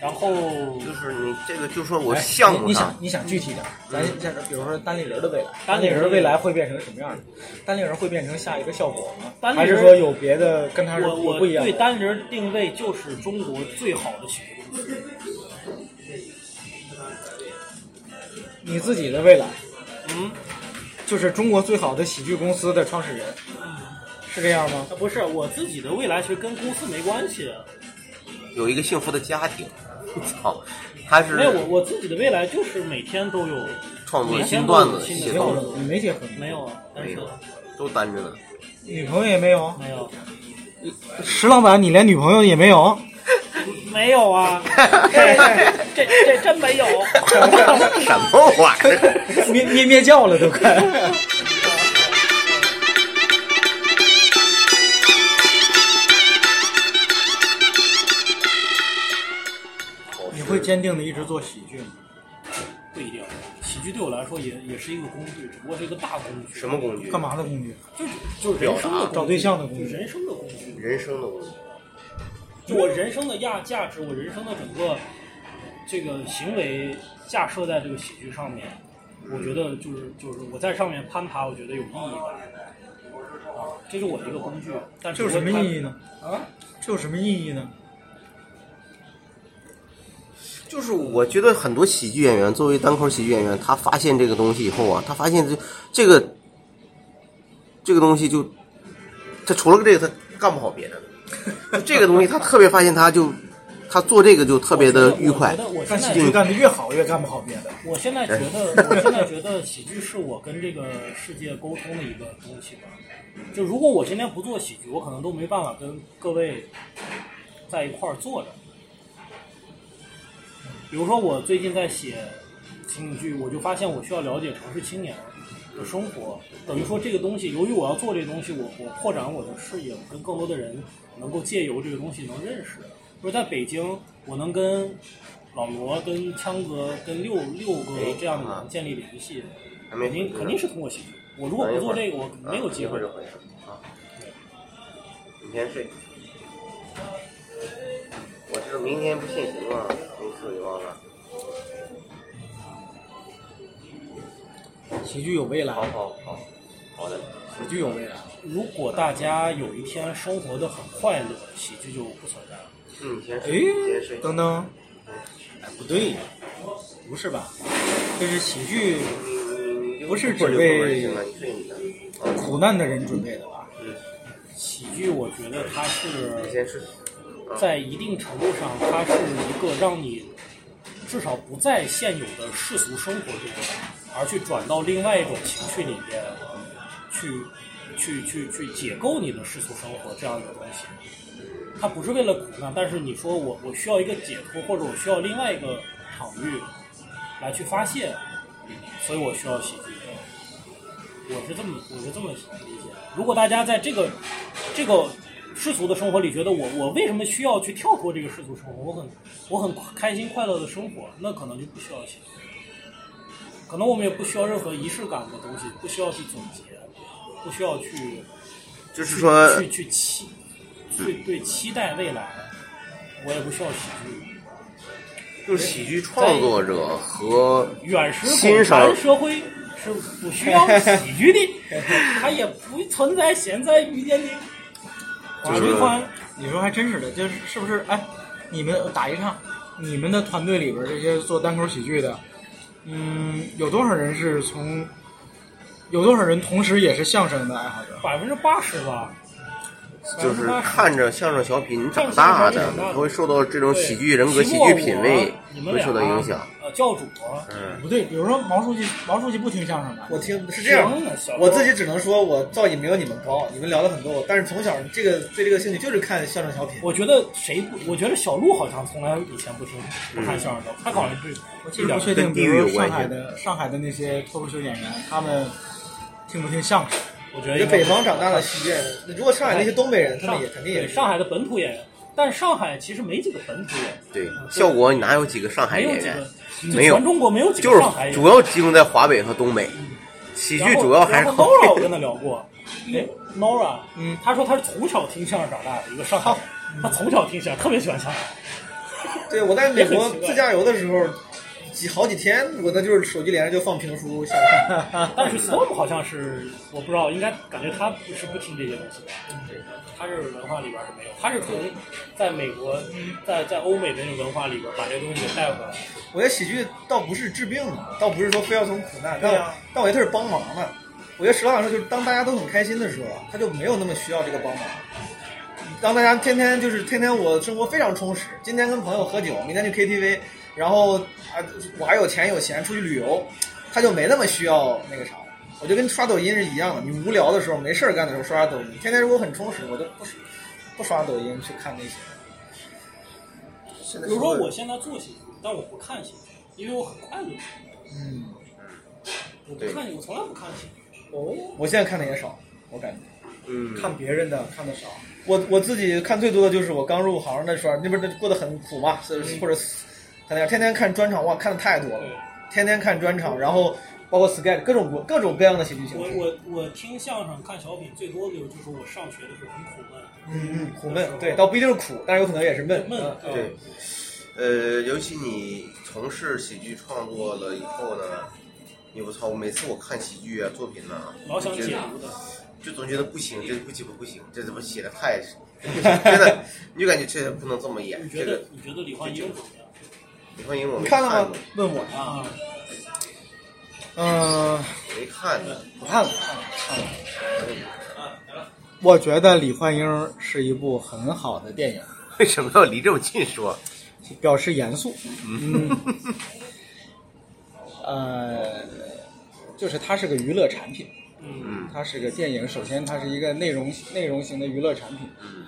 然后就是你这个，就说我哎项目上你你想，你想具体点儿，咱现在比如说单立人的未来，单单立人未来会变成什么样的？单立人会变成下一个效果吗？单立人还是说有别的跟他是我我不一样的？对单立人定位就是中国最好的喜剧公司。你自己的未来嗯，就是中国最好的喜剧公司的创始人，是这样吗？啊不是我自己的未来，其实跟公司没关系。有一个幸福的家庭，操，他是没有我我自己的未来就是每天都有创作新段子、有新的写段子，没有你没结婚，没有啊，单身都单着呢。女朋友也没有，没有石老板你连女朋友也没有，没有啊，这这这真没有。什么玩意儿？咩咩咩叫了都快。会坚定的一直做喜剧吗？不一定，喜剧对我来说也也是一个工具，只不过是一个大工具。什么工具？干嘛的工具？就是就是人生的找对象的工具人生的工具。人生的工具。就我人生的价价值，我人生的整个这个行为架设在这个喜剧上面，我觉得就是就是我在上面攀爬，我觉得有意义吧。啊，这是我的一个工具，但这有什么意义呢？呢？啊，这有什么意义呢？就是我觉得很多喜剧演员，作为单口喜剧演员，他发现这个东西以后啊，他发现这这个这个东西就，他除了这个，他干不好别的。这个东西，他特别发现，他就他做这个就特别的愉快我觉。得我现在喜剧干的越好，越干不好别的。我现在觉得，我现在觉得喜剧是我跟这个世界沟通的一个东西吧。就如果我今天不做喜剧，我可能都没办法跟各位在一块儿坐着。比如说，我最近在写情景剧，我就发现我需要了解城市青年的生活，等于说这个东西，由于我要做这个东西，我我扩展我的视野，跟更多的人能够借由这个东西能认识。就是在北京，我能跟老罗、跟枪哥、跟六六个这样的人建立联系，肯定肯定是通过喜剧。我如果不做这个，我没有机会一会儿。就回来啊。你先睡。我知道明天不限行啊，没事给忘了。喜剧有未来，好好好，好的。喜剧有未来。如果大家有一天生活的很快乐，喜剧就不存在了。嗯，哎睡，你先睡。等等，哎，不对，不是吧？这是喜剧不是只为了，你睡你的。苦难的人准备的吧？喜剧，我觉得它是你先睡。在一定程度上，它是一个让你至少不在现有的世俗生活中，而去转到另外一种情绪里边，去去去去解构你的世俗生活这样一个东西。它不是为了苦难，但是你说我我需要一个解脱，或者我需要另外一个场域来去发泄，所以我需要喜剧。我是这么我是这么理解。如果大家在这个这个世俗的生活里觉得我我为什么需要去跳脱这个世俗生活？我很我很开心快乐的生活，那可能就不需要。可能我们也不需要任何仪式感的东西，不需要去总结，不需要去就是说，去去期去对期待未来，我也不需要喜剧。就是喜剧创作者和远时欣共赏产社会是不需要喜剧的，它也不存在现在遇见的。就是徐宽，你说还真是的，就是是不是？哎，你们打一场，你们的团队里边这些做单口喜剧的，嗯，有多少人是从？有多少人同时也是相声的爱好者？百分之八十吧，就是看着相声小品长大的，他会受到这种喜剧人格、喜剧品味会受到影响。。呃，教主，嗯，不对，比如说毛书记，毛书记不听相声的，我听是这样我自己只能说我造诣没有你们高，你们聊了很多，但是从小这个对这个兴趣就是看相声小品。我觉得谁不？我觉得小鹿好像从来以前不听不看相声的，他好像是我其实不确定，比如上海的上海的那些脱口秀演员，他们听不听相声？我觉得北方长大的喜剧演员，如果上海那些东北人，他们也肯定也是。上海的本土演员，但上海其实没几个本土演员，对，效果哪有几个上海演员？没有全中国没有几就是个上海演员。主要集中在华北和东北，喜剧主要还是然靠后 Nora 我跟他聊过，哎，Nora，嗯，他说他是从小听相声长大的一个上海人，他从小听相声，特别喜欢相声。对，我在美国自驾游的时候，几好几天，我那就是手机连着就放评书下看。但是 Storm 好像是我不知道，应该感觉他不是不听这些东西的，他是文化里边是没有，他是从在美国在在欧美的那种文化里边把这些东西给带回来。我觉得喜剧倒不是治病的，倒不是说非要从苦难，但对啊但我觉得他是帮忙的。我觉得石老板说，就是当大家都很开心的时候，他就没有那么需要这个帮忙。当大家天天就是天天我生活非常充实，今天跟朋友喝酒，明天去 KTV，然后啊我还有钱有闲出去旅游，他就没那么需要那个啥。我就跟刷抖音是一样的，你无聊的时候没事儿干的时候刷刷抖音，天天如果很充实，我就不不刷抖音去看那些。现在比如说我现在做喜剧，但我不看喜剧，因为我很快乐。嗯，我不看，我从来不看喜剧。哦，我现在看的也少，我感觉。嗯，看别人的看的少，我我自己看最多的就是我刚入行那时候，那不是过得很苦嘛，是或者他那样天天看专场，哇，看的太多了，天天看专场，然后包括 sketch 各种各种各样的喜剧形式。我我我听相声、看小品最多的就是我上学的时候很苦闷，嗯嗯，苦闷，对，倒不一定是苦，但是有可能也是闷。闷嗯对，呃，尤其你从事喜剧创作了以后呢，你我操，每次我看喜剧啊作品呢，老想解读的。就总觉得不行，这不行不行，这怎么写的太，真的，你就感觉这不能这么演你。这个觉得你觉得李焕英怎么样？李焕英我没你看了吗？问我，啊，嗯、没看呢。我看了看了看了。我觉得李焕英是一部很好的电影，为什么要离这么近说？表示严肃。嗯，呃，就是它是个娱乐产品，嗯它是个电影。首先，它是一个内容内容型的娱乐产品。嗯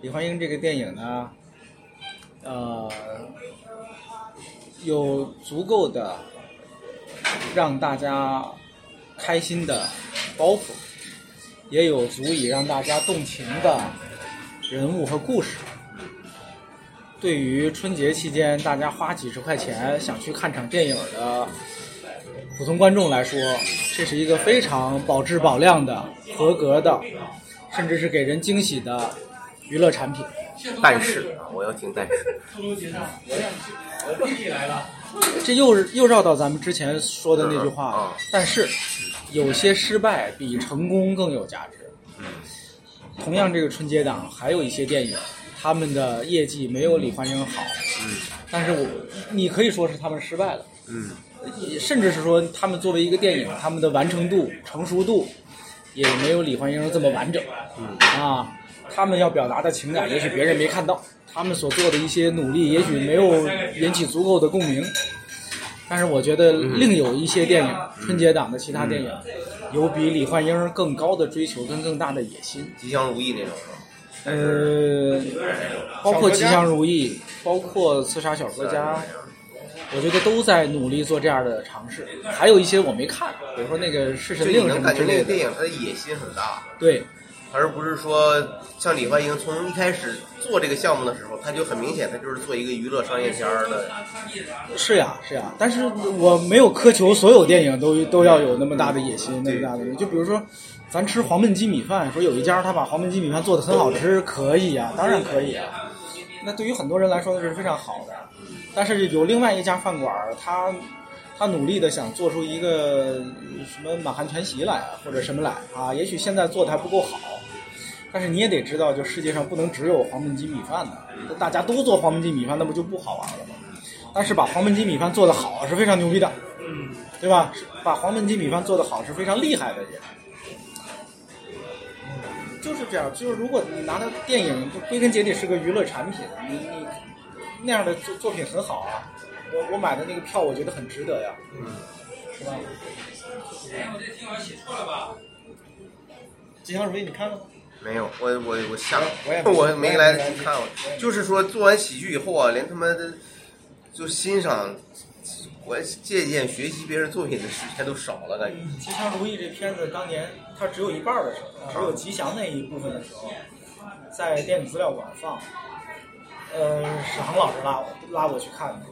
李焕英这个电影呢，呃，有足够的让大家开心的包袱，也有足以让大家动情的人物和故事。对于春节期间大家花几十块钱想去看场电影的普通观众来说，这是一个非常保质保量的、合格的，甚至是给人惊喜的娱乐产品。但是啊，我要听但 是。这又又绕到咱们之前说的那句话嗯了。但是，有些失败比成功更有价值。嗯同样，这个春节档还有一些电影，他们的业绩没有《李焕英》好，嗯但是我你可以说是他们失败了，嗯甚至是说他们作为一个电影，他们的完成度、成熟度也没有《李焕英》这么完整。啊，他们要表达的情感，也许别人没看到，他们所做的一些努力，也许没有引起足够的共鸣。但是我觉得另有一些电影，春节档的其他电影，有比李焕英更高的追求跟更大的野心。吉祥如意那种是吧？呃，包括《吉祥如意》，包括《刺杀小说家》，我觉得都在努力做这样的尝试。还有一些我没看，比如说那个《侍神令》什么之类的。那个电影它的野心很大，对，而不是说像李焕英从一开始做这个项目的时候，他就很明显，他就是做一个娱乐商业片儿的。是呀，是呀，但是我没有苛求所有电影都都要有那么大的野心，那么大的。就比如说，咱吃黄焖鸡米饭，说有一家他把黄焖鸡米饭做的很好吃，可以呀，当然可以啊。那对于很多人来说，那是非常好的。但是有另外一家饭馆儿，他他努力的想做出一个什么满汉全席来啊，或者什么来啊，也许现在做的还不够好。但是你也得知道，就世界上不能只有黄焖鸡米饭的，大家都做黄焖鸡米饭，那不就不好玩了吗？但是把黄焖鸡米饭做得好是非常牛逼的，嗯，对吧？把黄焖鸡米饭做得好是非常厉害的人。就是这样，就是如果你拿它电影，就归根结底是个娱乐产品，你你那样的作作品很好啊。我我买的那个票，我觉得很值得呀，嗯，是吧？吉祥如意你看了吗？没有，我我我下我也没 我没来得及看过。就是说做完喜剧以后啊，连他妈的就欣赏、我借鉴、学习别人作品的时间都少了，感觉。《吉祥如意》这片子当年它只有一半儿的时候，只有吉祥那一部分的时候，在电影资料馆放。呃，史航老师拉我拉我去看的，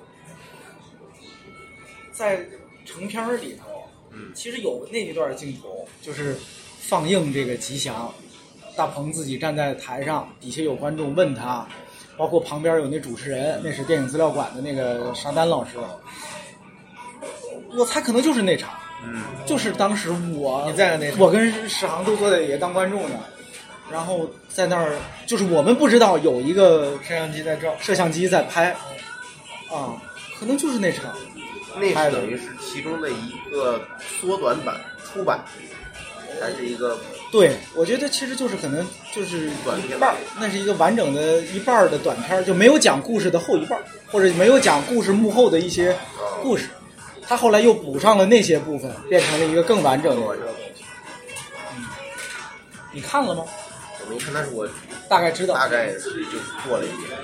在成片儿里头，嗯其实有那一段镜头，就是放映这个吉祥，大鹏自己站在台上，底下有观众问他，包括旁边有那主持人，那是电影资料馆的那个沙丹老师，我猜可能就是那场，嗯，就是当时我你在的那场我跟史航都坐在底下当观众呢，然后在那儿，就是我们不知道有一个摄像机在照，摄像机在拍，啊，可能就是那场，那是等于是其中的一个缩短版、出版，还是一个对，我觉得其实就是可能就是短片一半儿，那是一个完整的一半儿的短片儿，就没有讲故事的后一半儿，或者没有讲故事幕后的一些故事。他后来又补上了那些部分，变成了一个更完整的一个东西。嗯，你看了吗？我没看，但是我大概知道。大概是就做了一遍，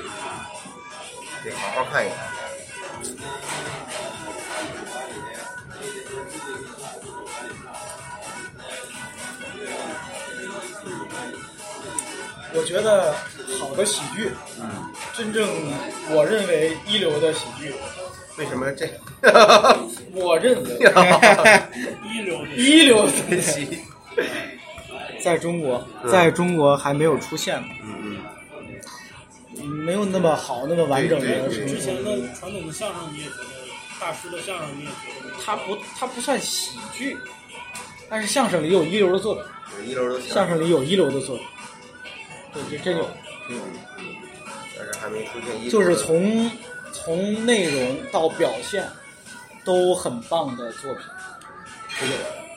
得好好看一看。我觉得好的喜剧，嗯，真正我认为一流的喜剧，为什么这？我认为 一流的 一流的分析，在中国，嗯。在中国还没有出现过，嗯没有那么好、那么完整的。之前的传统的相声你也觉得，大师的相声你也觉得，它不，它不算喜剧，但是相声里有一流的作品，嗯，一流的相声。里有一流的作品，对，这真有，嗯，但是还没出现一就是从从内容到表现都很棒的作品，都有。嗯，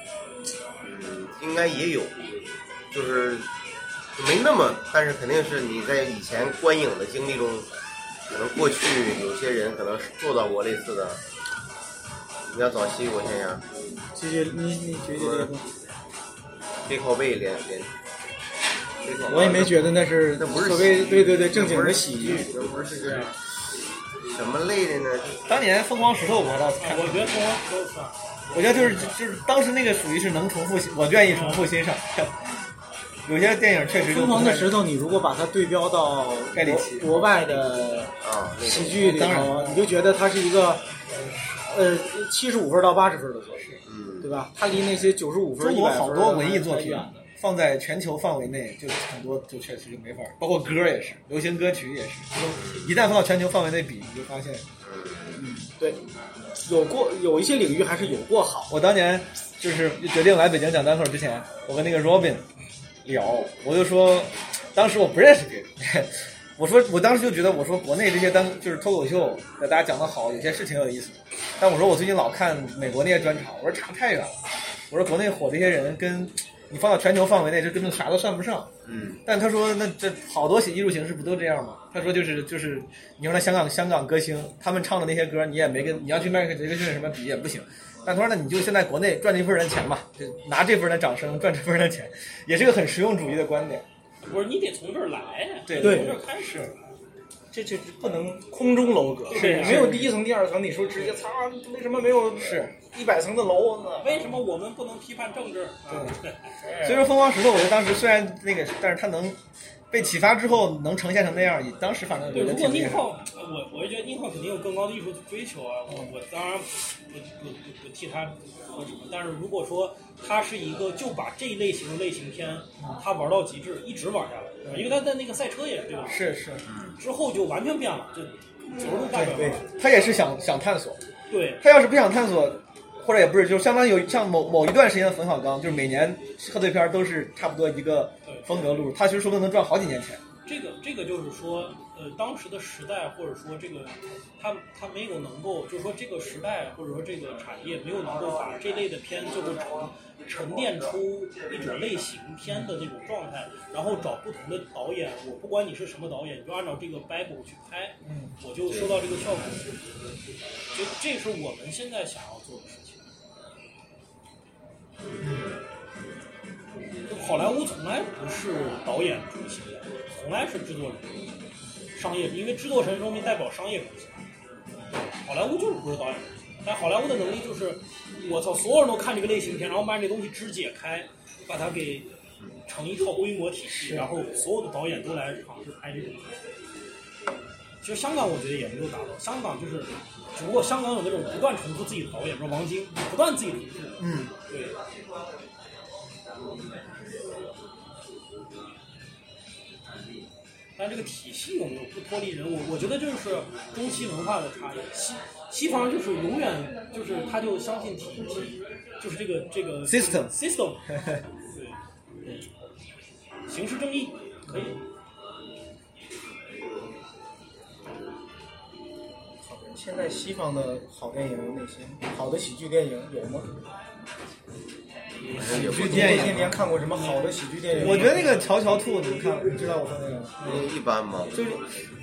应该也有，就是没那么，但是肯定是你在以前观影的经历中，可能过去有些人可能是做到过类似的。你要早期，我想想，这些你你觉得这个？背靠背连连，我也没觉得那是那不是所谓对对对正经的喜剧，那不是这样。什么类的呢？当年疯狂石头我倒看过我，觉得疯狂石头算。我觉得就是就是当时那个属于是能重复，我愿意重复欣赏。有些电影确实就疯狂的石头，你如果把它对标到盖里奇国国外的啊，喜剧里当头，然你就觉得它是一个呃七十五分到八十分的作品，嗯对吧？它离那些九十五分、中国100分好多文艺作品放在全球范围内，就很多就确实就没法儿，包括歌也是，流行歌曲也是，就一旦放到全球范围内比，你就发现，对，有过有一些领域还是有过好。我当年就是决定来北京讲单口之前，我跟那个 Robin 聊，我就说，当时我不认识这个，我说我当时就觉得，我说国内这些单就是脱口秀，大家讲的好，有些是挺有意思的，但我说我最近老看美国那些专场，我说差太远了，我说国内火这些人跟你放到全球范围内，这根本啥都算不上。嗯但他说，那这好多艺术形式不都这样吗？他说就是就是，你说那香港香港歌星，他们唱的那些歌，你也没跟你要去迈克尔杰克逊什么比也不行。但他说，那你就现在国内赚这份人钱嘛，就拿这份的掌声赚这份的钱，也是个很实用主义的观点。不是你得从这儿来呀，对得从这儿开始。这这不能空中楼阁，是没有第一层、第二层，你说直接擦，为什么没有是一百层的楼呢？为什么我们不能批判政治？啊对，所以说，疯狂石头，我觉得当时虽然那个，但是他能被启发之后能呈现成那样，当时反正如果。宁浩，我我是觉得宁浩肯定有更高的艺术追求啊，我我当然不不不不替他说什么，但是如果说他是一个就把这一类型的类型片他玩到极致，一直玩下来，因为他在那个赛车也是对吧？是是，之后就完全变了，就九十度大转弯。他也是想想探索。对，他要是不想探索，或者也不是，就相当于有像某某一段时间的冯小刚，就是每年贺岁片都是差不多一个风格路，他其实说不定能赚好几年钱。这个这个就是说，呃，当时的时代或者说这个，他他没有能够，就是说这个时代或者说这个产业没有能够把这类的片最后沉沉淀出一种类型片的那种状态，然后找不同的导演，我不管你是什么导演，你就按照这个 Bible 去拍，我就收到这个效果。就这是我们现在想要做的事情。就好莱坞从来不是导演主席的，从来是制作人，商业，因为制作人说明代表商业公司。好莱坞就是不是导演主席，但好莱坞的能力就是，我操，所有人都看这个类型片，然后把这东西肢解开，把它给成一套规模体系，然后所有的导演都来尝试拍这种东西。其实香港我觉得也没有达到，香港就是，只不过香港有那种不断重复自己的导演，比如王晶，不断自己重复。嗯，对。但这个体系有没有不脱离人？我我觉得就是中西文化的差异。西西方就是永远就是他就相信体系，就是这个这个 System system，对对，形式正义可以。现在西方的好电影有哪些？好的喜剧电影有吗？喜剧电影这些年看过什么好的喜剧电影？我觉得那个《乔乔兔》，你们看，你知道我说那个吗？一般吧。就是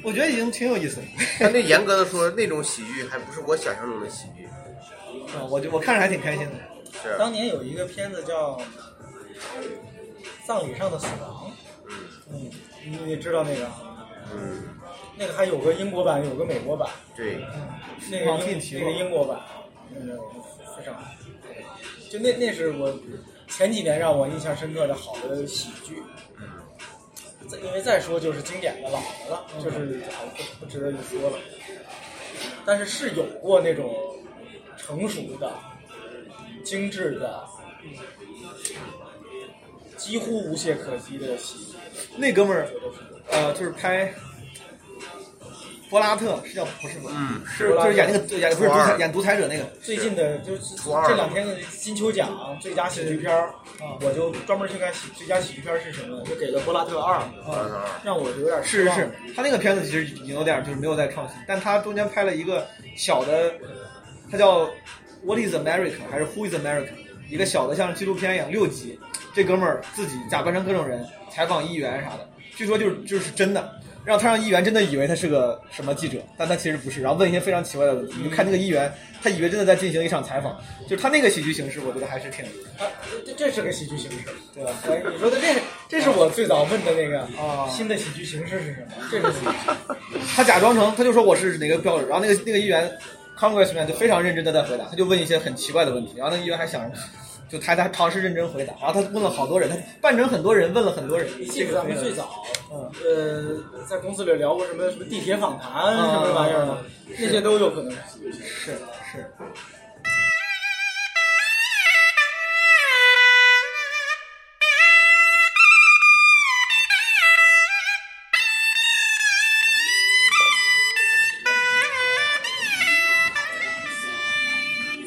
我觉得已经挺有意思了。但那严格的说，那种喜剧还不是我想象中的喜剧。啊，我就我看着还挺开心的。是，当年有一个片子叫《葬礼上的死亡》，嗯，嗯你知道那个啊，嗯，那个还有个英国版，有个美国版，对，那个英那个英国版，那个非常好。就那那是我前几年让我印象深刻的好的喜剧。再因为再说就是经典的老的了，就是不不值得一说了。但是是有过那种成熟的、精致的、几乎无懈可击的喜剧。那哥们儿，呃，就是拍柏拉特，是叫不是吧？嗯，是就是演那个演不是独裁演独裁者那个。最近的就是这两天的金球奖最佳喜剧片儿，我就专门去看喜最佳喜剧片儿是什么，就给了《柏拉特二》，让我就有点失望。是是是，他那个片子其实已经有点就是没有在创新，但他中间拍了一个小的，他叫 What is America 还是 Who is America？一个小的像纪录片一样六集，这哥们儿自己假扮成各种人采访议员啥的，据说就是就是真的，让他让议员真的以为他是个什么记者，但他其实不是，然后问一些非常奇怪的问题，你就看那个议员，他以为真的在进行一场采访，就是他那个喜剧形式，我觉得还是挺啊，这这是个喜剧形式，对吧？哎你说的这这是我最早问的那个啊新的喜剧形式是什么？这是喜剧。他假装成，他就说我是哪个标准，然后那个那个议员 Congressman 就非常认真的在回答，他就问一些很奇怪的问题，然后那个议员还想，就他他尝试认真回答，然后他问了好多人，他扮成很多人问了很多人，你记得咱们最早，嗯呃，在公司里聊过什么什么地铁访谈什么玩意儿的，那些都有可能。是是，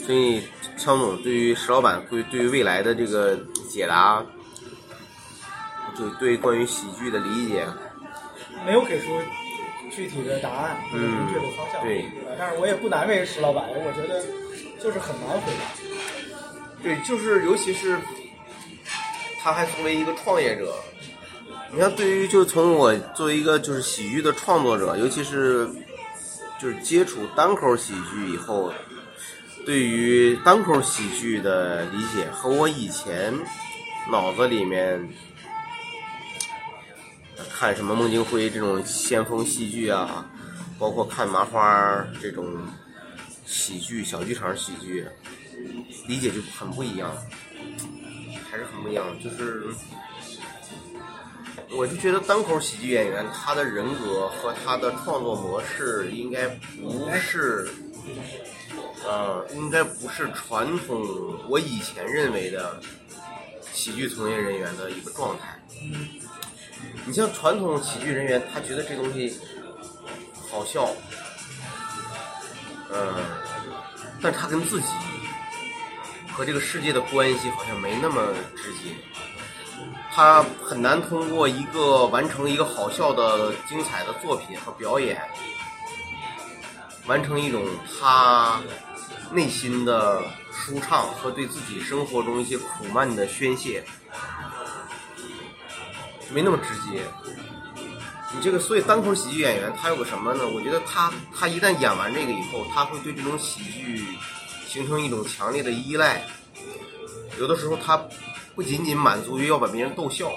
所以枪总对于石老板对对于未来的这个解答，就对关于喜剧的理解，没有给出具体的答案明确的方向，对但是我也不难为石老板，我觉得就是很难回答。对，就是尤其是他还作为一个创业者，你看，对于就从我作为一个就是喜剧的创作者，尤其是就是接触单口喜剧以后，对于单口喜剧的理解和我以前脑子里面看什么孟京辉这种先锋戏剧啊，包括看麻花这种喜剧小剧场喜剧，理解就很不一样，还是很不一样。就是，我就觉得单口喜剧演员他的人格和他的创作模式应该不是，呃，应该不是传统我以前认为的喜剧从业人员的一个状态。你像传统喜剧人员，他觉得这东西好笑，嗯，但他跟自己和这个世界的关系好像没那么直接。他很难通过一个完成一个好笑的、精彩的作品和表演，完成一种他内心的舒畅和对自己生活中一些苦闷的宣泄，没那么直接。你这个，所以单口喜剧演员他有个什么呢？我觉得他他一旦演完这个以后，他会对这种喜剧形成一种强烈的依赖。有的时候他不仅仅满足于要把别人逗笑，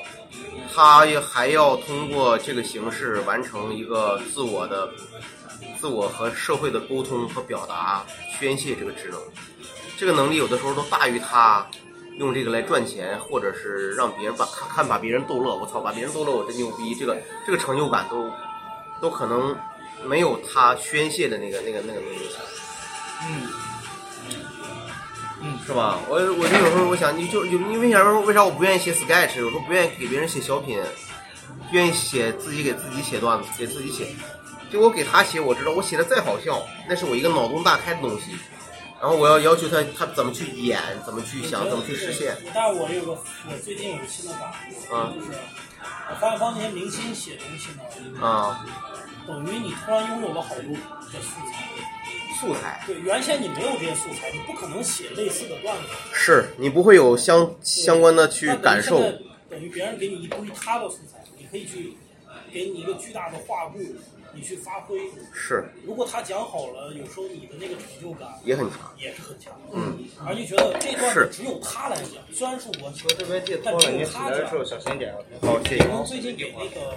他也还要通过这个形式完成一个自我的、自我和社会的沟通和表达、宣泄这个职能。这个能力有的时候都大于他用这个来赚钱，或者是让别人把看看把别人逗乐。我操，把别人逗乐，我真牛逼！这个这个成就感都都可能没有他宣泄的那个那个那个那个强。嗯，嗯是吧？我我就有时候我想，你就有你为啥为啥我不愿意写 sketch？有时候不愿意给别人写小品，愿意写自己给自己写段子，给自己写。就我给他写，我知道我写的再好笑，那是我一个脑洞大开的东西。然后我要要求他他怎么去演，怎么去想，怎么去实现。但是我有个我最近有个新的感悟，啊就是我发现帮那些明星写东西呢，啊，等于你突然拥有了好多的素材。素材对，原先你没有这些素材，你不可能写类似的段子。是你不会有相相关的去感受等于别人给你一堆他的素材，你可以去给你一个巨大的画布，你去发挥。是如果他讲好了，有时候你的那个成就感也很强。也是很强。嗯，而且觉得这段只有他来讲，虽然是我说这边借但只有他讲。小心点。好，谢谢。最近给那个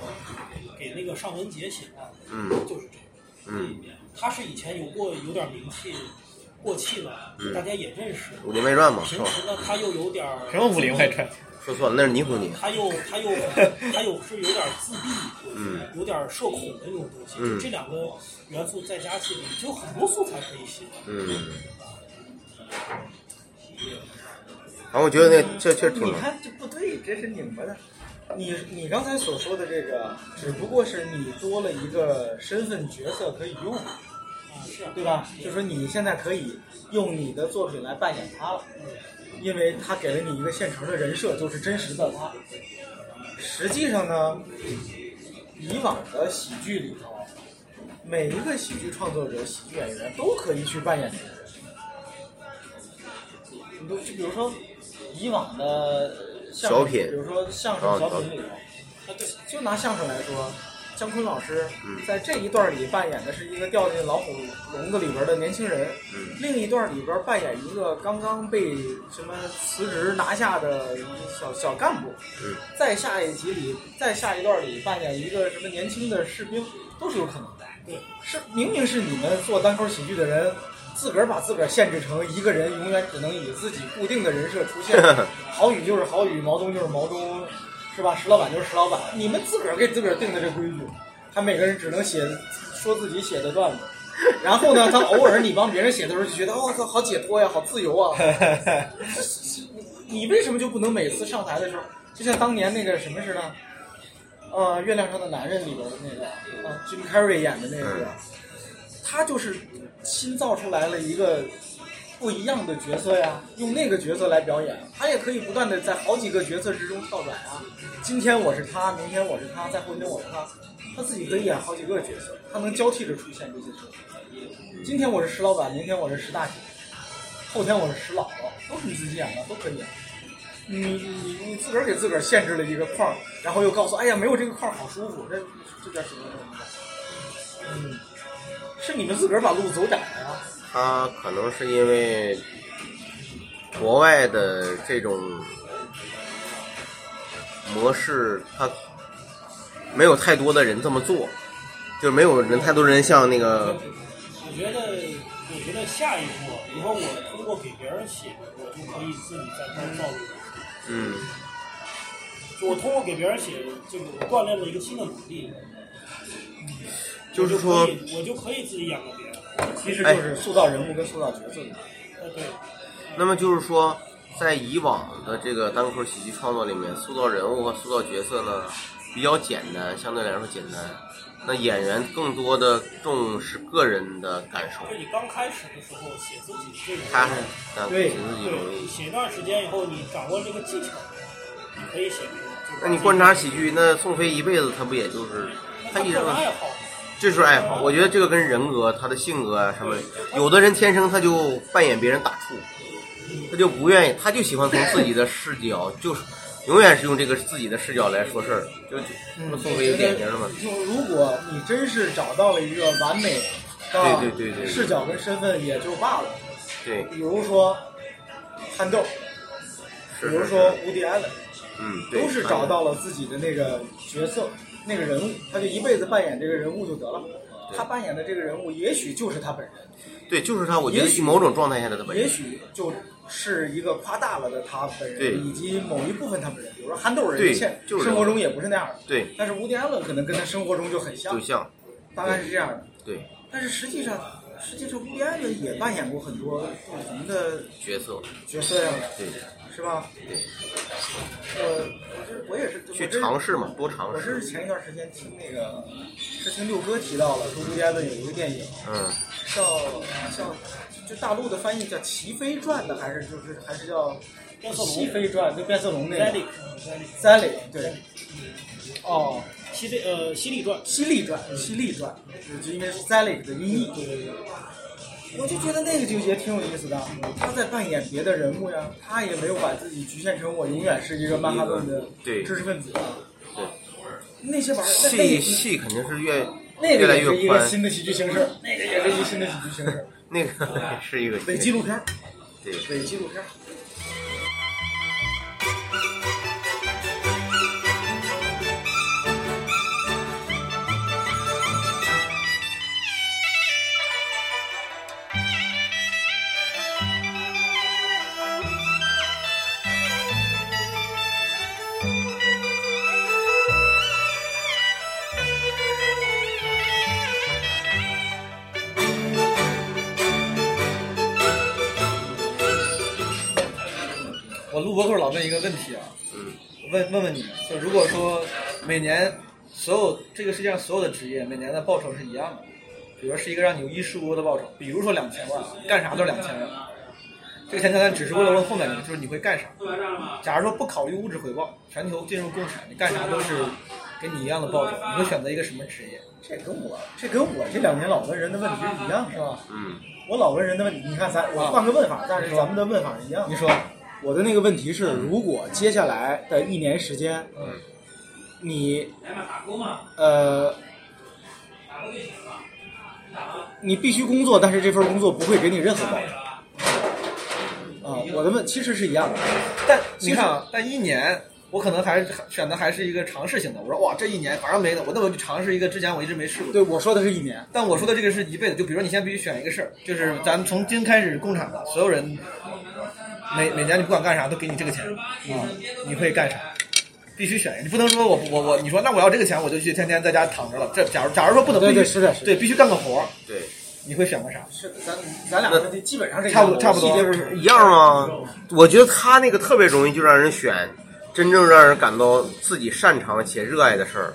给那个尚雯婕写的，嗯就是这个。嗯，他是以前有过有点名气，过气了，嗯大家也认识。《武林外传》嘛，平时呢，他又有点儿什么武林外传？说错了，那是倪虹洁。他又他又 他又是有点自闭，嗯，有点社恐的那种东西。嗯这两个元素再加起来，就有很多素材可以写。嗯。然后我觉得那这确实挺好。你看这不对，这是拧巴的。你你刚才所说的这个，只不过是你多了一个身份角色可以用，啊，是啊对吧？就说你现在可以用你的作品来扮演他了，因为他给了你一个现成的人设，就是真实的他。实际上呢，以往的喜剧里头，每一个喜剧创作者、喜剧演员都可以去扮演这个人。你都就比如说以往的相声小品比如说相声小品里头，啊，对，就拿相声来说，姜昆老师嗯在这一段里扮演的是一个掉进老虎笼子里边的年轻人，嗯另一段里边扮演一个刚刚被什么辞职拿下的小小干部，嗯再下一集里，再下一段里扮演一个什么年轻的士兵，都是有可能的。对，是明明是你们做单口喜剧的人。自个儿把自个儿限制成一个人，永远只能以自己固定的人设出现。郝宇就是郝宇，毛东就是毛东，是吧？石老板就是石老板。你们自个儿给自个儿定的这规矩，他每个人只能写说自己写的段子。然后呢，他偶尔你帮别人写的时候，就觉得哦，好解脱呀，好自由啊。你为什么就不能每次上台的时候，就像当年那个什么似的，呃，《月亮上的男人》里边的那个，啊，Jim Carrey 演的那个，他就是新造出来了一个不一样的角色呀，用那个角色来表演，他也可以不断的在好几个角色之中跳转啊。今天我是他，明天我是他，再后天我是他，他自己可以演好几个角色，他能交替着出现这些角色。今天我是石老板，明天我是石大姐，后天我是石姥姥，都是你自己演的，都可以演。你你你自个儿给自个儿限制了一个框，然后又告诉，哎呀，没有这个框好舒服，这这叫什么？嗯，是你们自个儿把路走窄了呀。他可能是因为国外的这种模式，他没有太多的人这么做，就是没有人太多人像那个我觉得，我觉得下一步，比如说我通过给别人写，我就可以自己在这儿造路。嗯就我通过给别人写，这个锻炼了一个新的能力。就是说我就可以我就可以自己养个别人。其实就是塑造人物跟塑造角色对，那么就是说，在以往的这个单口喜剧创作里面，塑造人物和塑造角色呢比较简单，相对来说简单。那演员更多的重视个人的感受，就你刚开始的时候写自己这种，他是啊对写自己容对，易。写一段时间以后，你掌握这个技巧，你可以写那你观察喜剧，那宋飞一辈子他不也就是他一直爱好，这是爱好。我觉得这个跟人格、他的性格啊什么，有的人天生他就扮演别人打怵，他就不愿意，他就喜欢从自己的视角，就是永远是用这个自己的视角来说事儿。就就那宋飞有典型的嘛。就如果你真是找到了一个完美的对对对对对。视角跟身份也就罢了，对，比如说憨豆，比如说是，乌迪艾伦，嗯，都是找到了自己的那个角色、那个人物，他就一辈子扮演这个人物就得了。他扮演的这个人物，也许就是他本人，对，就是他。我觉得也许某种状态下的他本人，也许就是一个夸大了的他本人，以及某一部分他本人。比如说憨豆人，对现就是生活中也不是那样的，对，但是乌迪安伦可能跟他生活中就很像就。像大概是这样的。对但是实际上，实际上乌迪安伦也扮演过很多不同的角色，角色呀，对是吧？对，我我是我也是去尝试嘛，多尝试。我是。前一段时间听那个，是听六哥提到了，说乌迪艾伦有一个电影嗯，叫叫，就大陆的翻译叫《齐飞传》的，还是就是还是叫变色龙齐飞传，就变色龙那个。Zelig 对，哦，犀利呃犀利传，犀利传，犀利传，就因为是 Zelig 的音译。我就觉得那个就也挺有意思的，他在扮演别的人物呀，他也没有把自己局限成我永远是一个曼哈顿的知识分子。啊。对，那些玩意儿，戏戏肯定是越那越来个也是一个新的喜剧形式，那个也是一个新的喜剧形式，那个是一个伪纪录片儿，对。伪纪录片播客老问一个问题啊，嗯问问问你，就如果说每年所有这个世界上所有的职业每年的报酬是一样的，比如说是一个让你有衣食无忧的报酬，比如说两千万，干啥都是两千万。这个前提咱只是为了问后面你，就是你会干啥？假如说不考虑物质回报，全球进入共产，你干啥都是跟你一样的报酬，你会选择一个什么职业？这跟我这跟我这两年老问人的问题是一样，是吧？嗯，我老问人的问题，你看咱我换个问法，但是咱们的问法是一样的。你说，我的那个问题是，如果接下来的一年时间，你呃，你必须工作，但是这份工作不会给你任何保障。啊，我的问其实是一样的，但你看啊，但一年我可能还是选的还是一个尝试性的。我说哇，这一年反正没的，我那我就尝试一个之前我一直没试过的。对我说的是一年，但我说的这个是一辈子，就比如说你现在必须选一个事儿，就是咱们从今开始工厂的所有人，每每年你不管干啥都给你这个钱，啊、你会干啥？必须选，你不能说我我我，你说那我要这个钱我就去天天在家躺着了。这假如假如说不能对必须对是的对必须干个活儿，对，你会选个啥？是咱咱俩问题基本上是一差样的不多差不多一样吗？我觉得他那个特别容易就让人选真正让人感到自己擅长且热爱的事儿。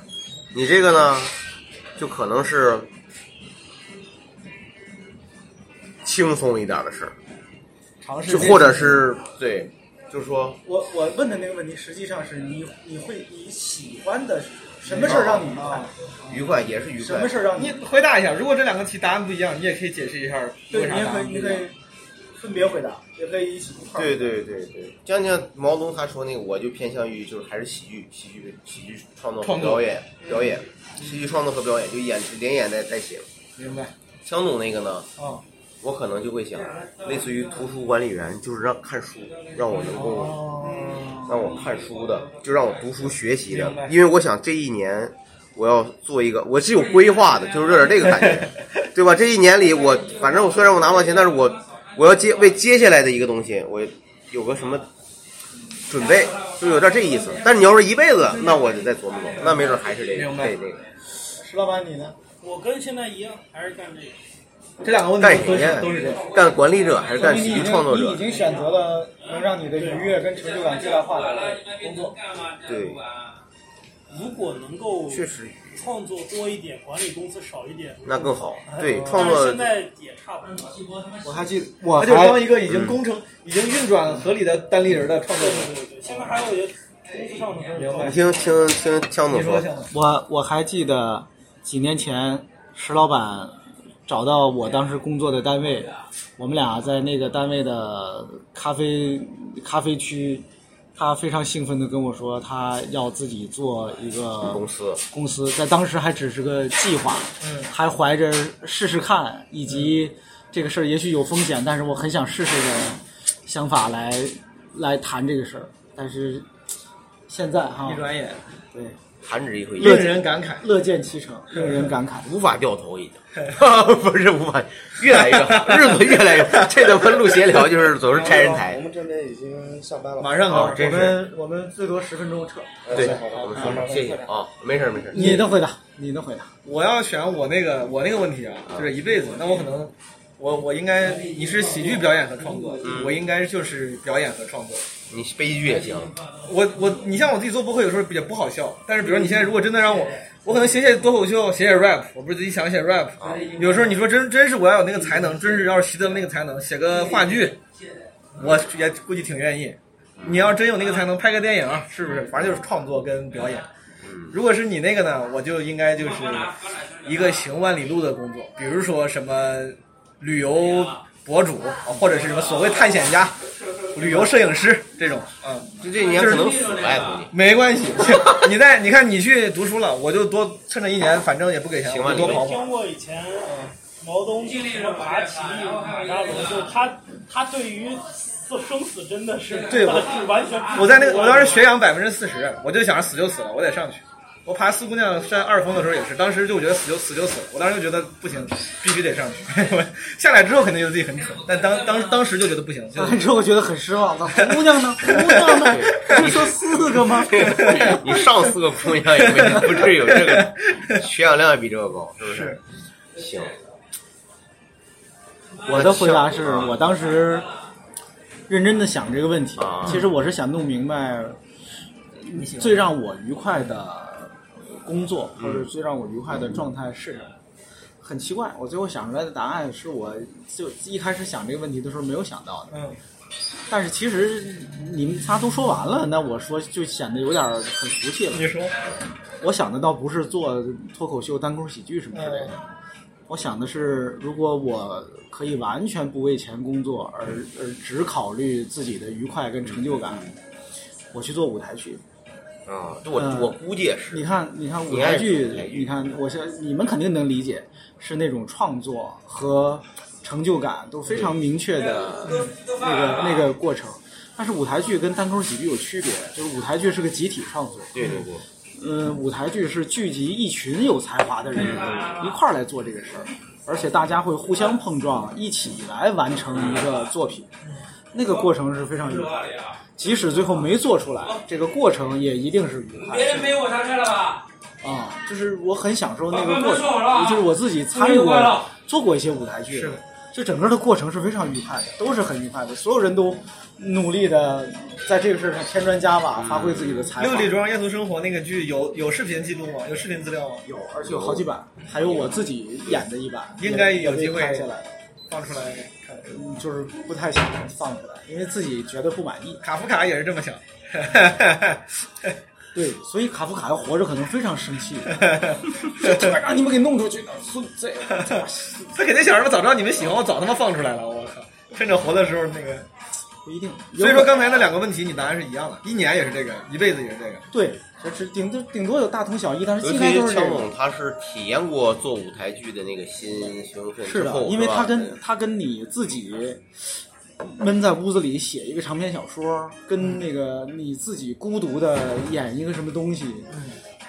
你这个呢，就可能是轻松一点的事儿，尝试就或者是对，就是说我我问的那个问题，实际上是你你会你喜欢的什么事儿让你愉快？愉快也是愉快什么。事儿让你你？回答一下，如果这两个题答案不一样，你也可以解释一下对，为啥你也可以，答案不一样你可以分别回答，也可以一起一块儿。对对对对，像像毛泽东他说那个，我就偏向于就是还是喜剧、喜剧、喜剧创作和表演、表演，喜剧创作和表演，就演连演带带写。明白强总那个呢，啊？我可能就会想，类似于图书管理员，就是让看书，让我能够哦，让我看书的，就让我读书学习的，因为我想这一年我要做一个，我是有规划的，就是有点这个感觉，对吧？这一年里我反正我虽然我拿不到钱，但是我我要接为接下来的一个东西，我有个什么准备，就有点这意思。但是你要是一辈子，那我就再琢磨琢磨，那没准还是这个，明白对这个。石老板你呢？我跟现在一样，还是干这个。这两个问题都干谁呀是都是这样。？干管理者还是干喜说明你已经剧创作者你已？经选择了能让你的愉悦跟成就感最大化的工作。对，如果能够确实创作多一点，管理公司少一点，那更好。对，创作现在也差不多。我还记得，我还就当一个已经工程、已经运转合理的单立人的创作者。对对对，现在还有一个公司上的分明听听听枪总说，我我还记得几年前石老板找到我当时工作的单位，我们俩在那个单位的咖啡咖啡区，他非常兴奋的跟我说，他要自己做一个公司。公司，在当时还只是个计划，嗯。还怀着试试看以及这个事儿也许有风险，但是我很想试试的想法来来谈这个事儿，但是现在哈一，转眼，对，弹指一挥，令人感慨。乐见其成，令人感慨。无法掉头已经，不是无法，越来越好，日子越来越好。这他妈录闲聊就是总是拆人台我。们这边已经下班了，马上啊，我们我们最多十分钟撤。对，好的我们说说，谢谢啊，没事儿没事儿。你的回答，你的回答。我要选我那个我那个问题啊，就是一辈子，那我可能我我应该你是喜剧表演和创作，我应该就是表演和创作。你悲剧也行，我我你像我自己做播客有时候也不好笑，但是比如说你现在如果真的让我，我可能写写脱口秀，写写 rap，我不是自己想写 rap，啊有时候你说真真是我要有那个才能，真是要是习得那个才能，写个话剧，我也估计挺愿意。你要真有那个才能，拍个电影，是不是？反正就是创作跟表演。如果是你那个呢，我就应该就是一个行万里路的工作，比如说什么旅游博主，或者是什么所谓探险家、旅游摄影师这种，嗯。就这年可能死。没关系，你在你看你去读书了，我就多趁着一年，反正也不给钱，我行吧就多跑跑。听过以前毛东什么爬骑马大龙，就是他他对于死生死真的是对我是完全我在那个我当时血氧百分之四十，我就想着死就死了，我得上去。我爬四姑娘山二峰的时候也是，当时就觉得死就死就死了，我当时就觉得不行，必须得上去。我 下来之后肯定觉得自己很蠢，但当当当时就觉得不行，下来之后我觉得很失望，红姑娘呢？红姑娘呢？不是说四个吗？你上四个姑娘也没不至于有这个血氧量也比这个高，是不是？行，我的回答是我当时认真的想这个问题啊，其实我是想弄明白最让我愉快的工作或者最让我愉快的状态是什么。很奇怪，我最后想出来的答案是我就一开始想这个问题的时候没有想到的。嗯，但是其实你们仨都说完了，那我说就显得有点很俗气了。你说，我想的倒不是做脱口秀、单口喜剧什么之类的，我想的是，如果我可以完全不为钱工作，而而只考虑自己的愉快跟成就感，我去做舞台剧。啊，我嗯我估计也是。你看，你看舞台剧舞台，剧你看，我现你们肯定能理解，是那种创作和成就感都非常明确的那个那个过程。但是舞台剧跟单口喜剧有区别，就是舞台剧是个集体创作，对对对，嗯，舞台剧是聚集一群有才华的人一块儿来做这个事儿，而且大家会互相碰撞，一起来完成一个作品。那个过程是非常愉快的，即使最后没做出来，这个过程也一定是愉快的。别人没有我上车了吧？啊，就是我很享受那个过程就是我自己参与过做过一些舞台剧，是就整个的过程是非常愉快的，都是很愉快的，所有人都努力的在这个事儿上添砖加瓦，发挥自己的才华。六里庄夜俗生活那个剧有有视频记录吗？有视频资料吗？有，而且有好几版，还有我自己演的一版，应该有机会拍下来，放出来看。嗯就是不太想放出来，因为自己觉得不满意。卡夫卡也是这么想。对，所以卡夫卡要活着可能非常生气，这他妈让你们给弄出去的，孙子！他肯定想什么？早知道你们喜欢，我早他妈放出来了！我靠，趁着活的时候那个。不一定。所以说刚才那两个问题，你答案是一样的，一年也是这个，一辈子也是这个。对，这是顶多顶多有大同小异，但是尤应该都是这个。强总他是体验过做舞台剧的那个心兴奋是的因为他跟他跟你自己闷在屋子里写一个长篇小说，跟那个你自己孤独的演一个什么东西，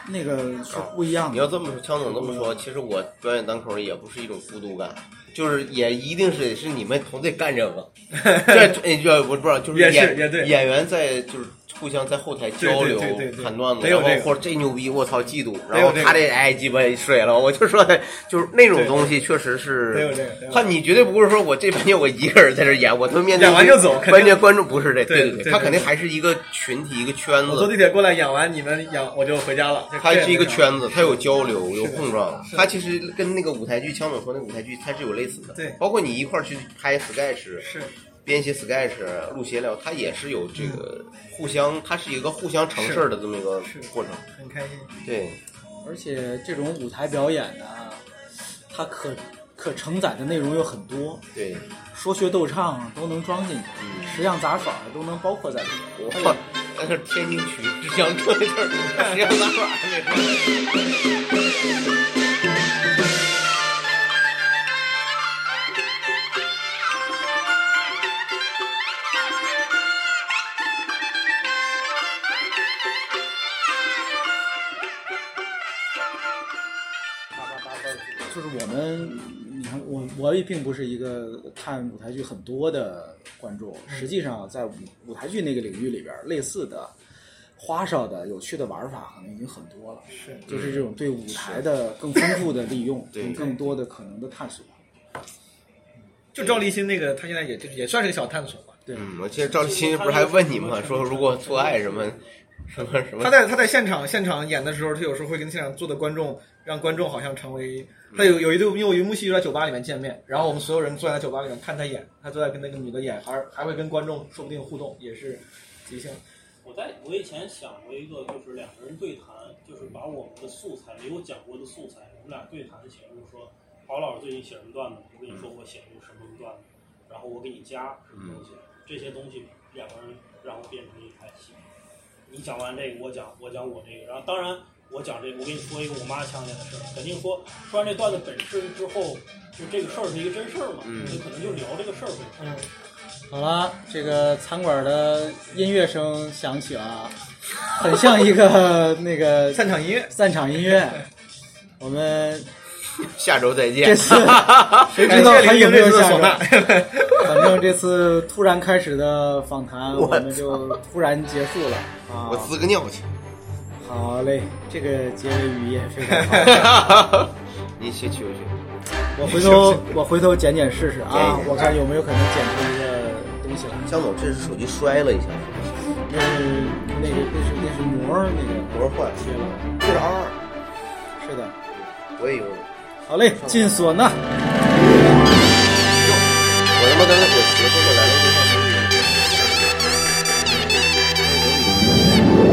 那个是不一样的。你要这么说，强总这么说，其实我表演单口也不是一种孤独感，就是也一定是是你们同队干这个，这哎这我不知道，就是也是演也对演员在就是互相在后台交流谈段子，得有这个。然后或者这牛逼，我操嫉妒，然后他这哎鸡巴水了，我就说 就是那种东西确实是他你绝对不是说我这半天我一个人在这演，我他妈面对演完就走关键观众不是这，对对对对他肯定还是一个群体一个圈子。坐地。铁过来演完，你们演我就回家了。就它是一个圈子，他有交流，有碰撞。他其实跟那个舞台剧，枪总说那个舞台剧，他是有类似的。对。包括你一块儿去拍 sketch，是编写 sketch、录闲聊，它也是有这个互相，它是一个互相成事儿的这么一个过程。很开心。对，而且这种舞台表演呢，它可可承载的内容有很多，对，说学逗唱都能装进去，十样杂耍都能包括在里面。我 那是天津区之江这地儿，实际上咱耍还没就是我们，你看我我也并不是一个看舞台剧很多的观众，实际上在舞舞台剧那个领域里边，类似的。花哨的、有趣的玩法可能已经很多了，是就是这种对舞台的更丰富的利用，对更更多的可能的探索。就赵立新那个，他现在也就也算是个小探索吧。对，嗯，我记得赵立新不是还问你吗？说如果做爱什么什么什么他，在他在现场现场演的时候，他有时候会跟现场坐的观众，让观众好像成为他有有一对，因为我有一幕戏就在酒吧里面见面，然后我们所有人坐在酒吧里面看他演，他坐在跟那个女的演，还还会跟观众说不定互动，也是即兴。我在我以前想过一个，就是两个人对谈，就是把我们的素材没有讲过的素材，我们俩对谈的形式说，郝老师最近写什么段子，我跟你说我写了一个什么段子，然后我给你加什么东西，这些东西两个人然后变成一台戏。你讲完这个，我讲我讲我这个，然后当然我讲这个，我跟你说一个我妈强奸的事儿，肯定说说完这段子本身之后，就这个事儿是一个真事儿嘛，嗯就可能就聊这个事儿本身。嗯，好了，这个餐馆的音乐声响起了，很像一个 那个散场音乐，散场音乐。我们下周再见这。次 谁知道还有没有下周？感反正这次突然开始的访谈，我我们就突然结束了 啊我！滋个尿去。好嘞，这个结尾语也非常好。你去去去。我回头我回头剪剪试试啊，我看有没有可能剪出一个东西来。江总，这是手机摔了一下，那是那个那是那是膜那个膜坏了，贴了，这是 R 二，是的。我也有。好嘞，进唢呐。我他妈刚才我媳妇儿来了，就上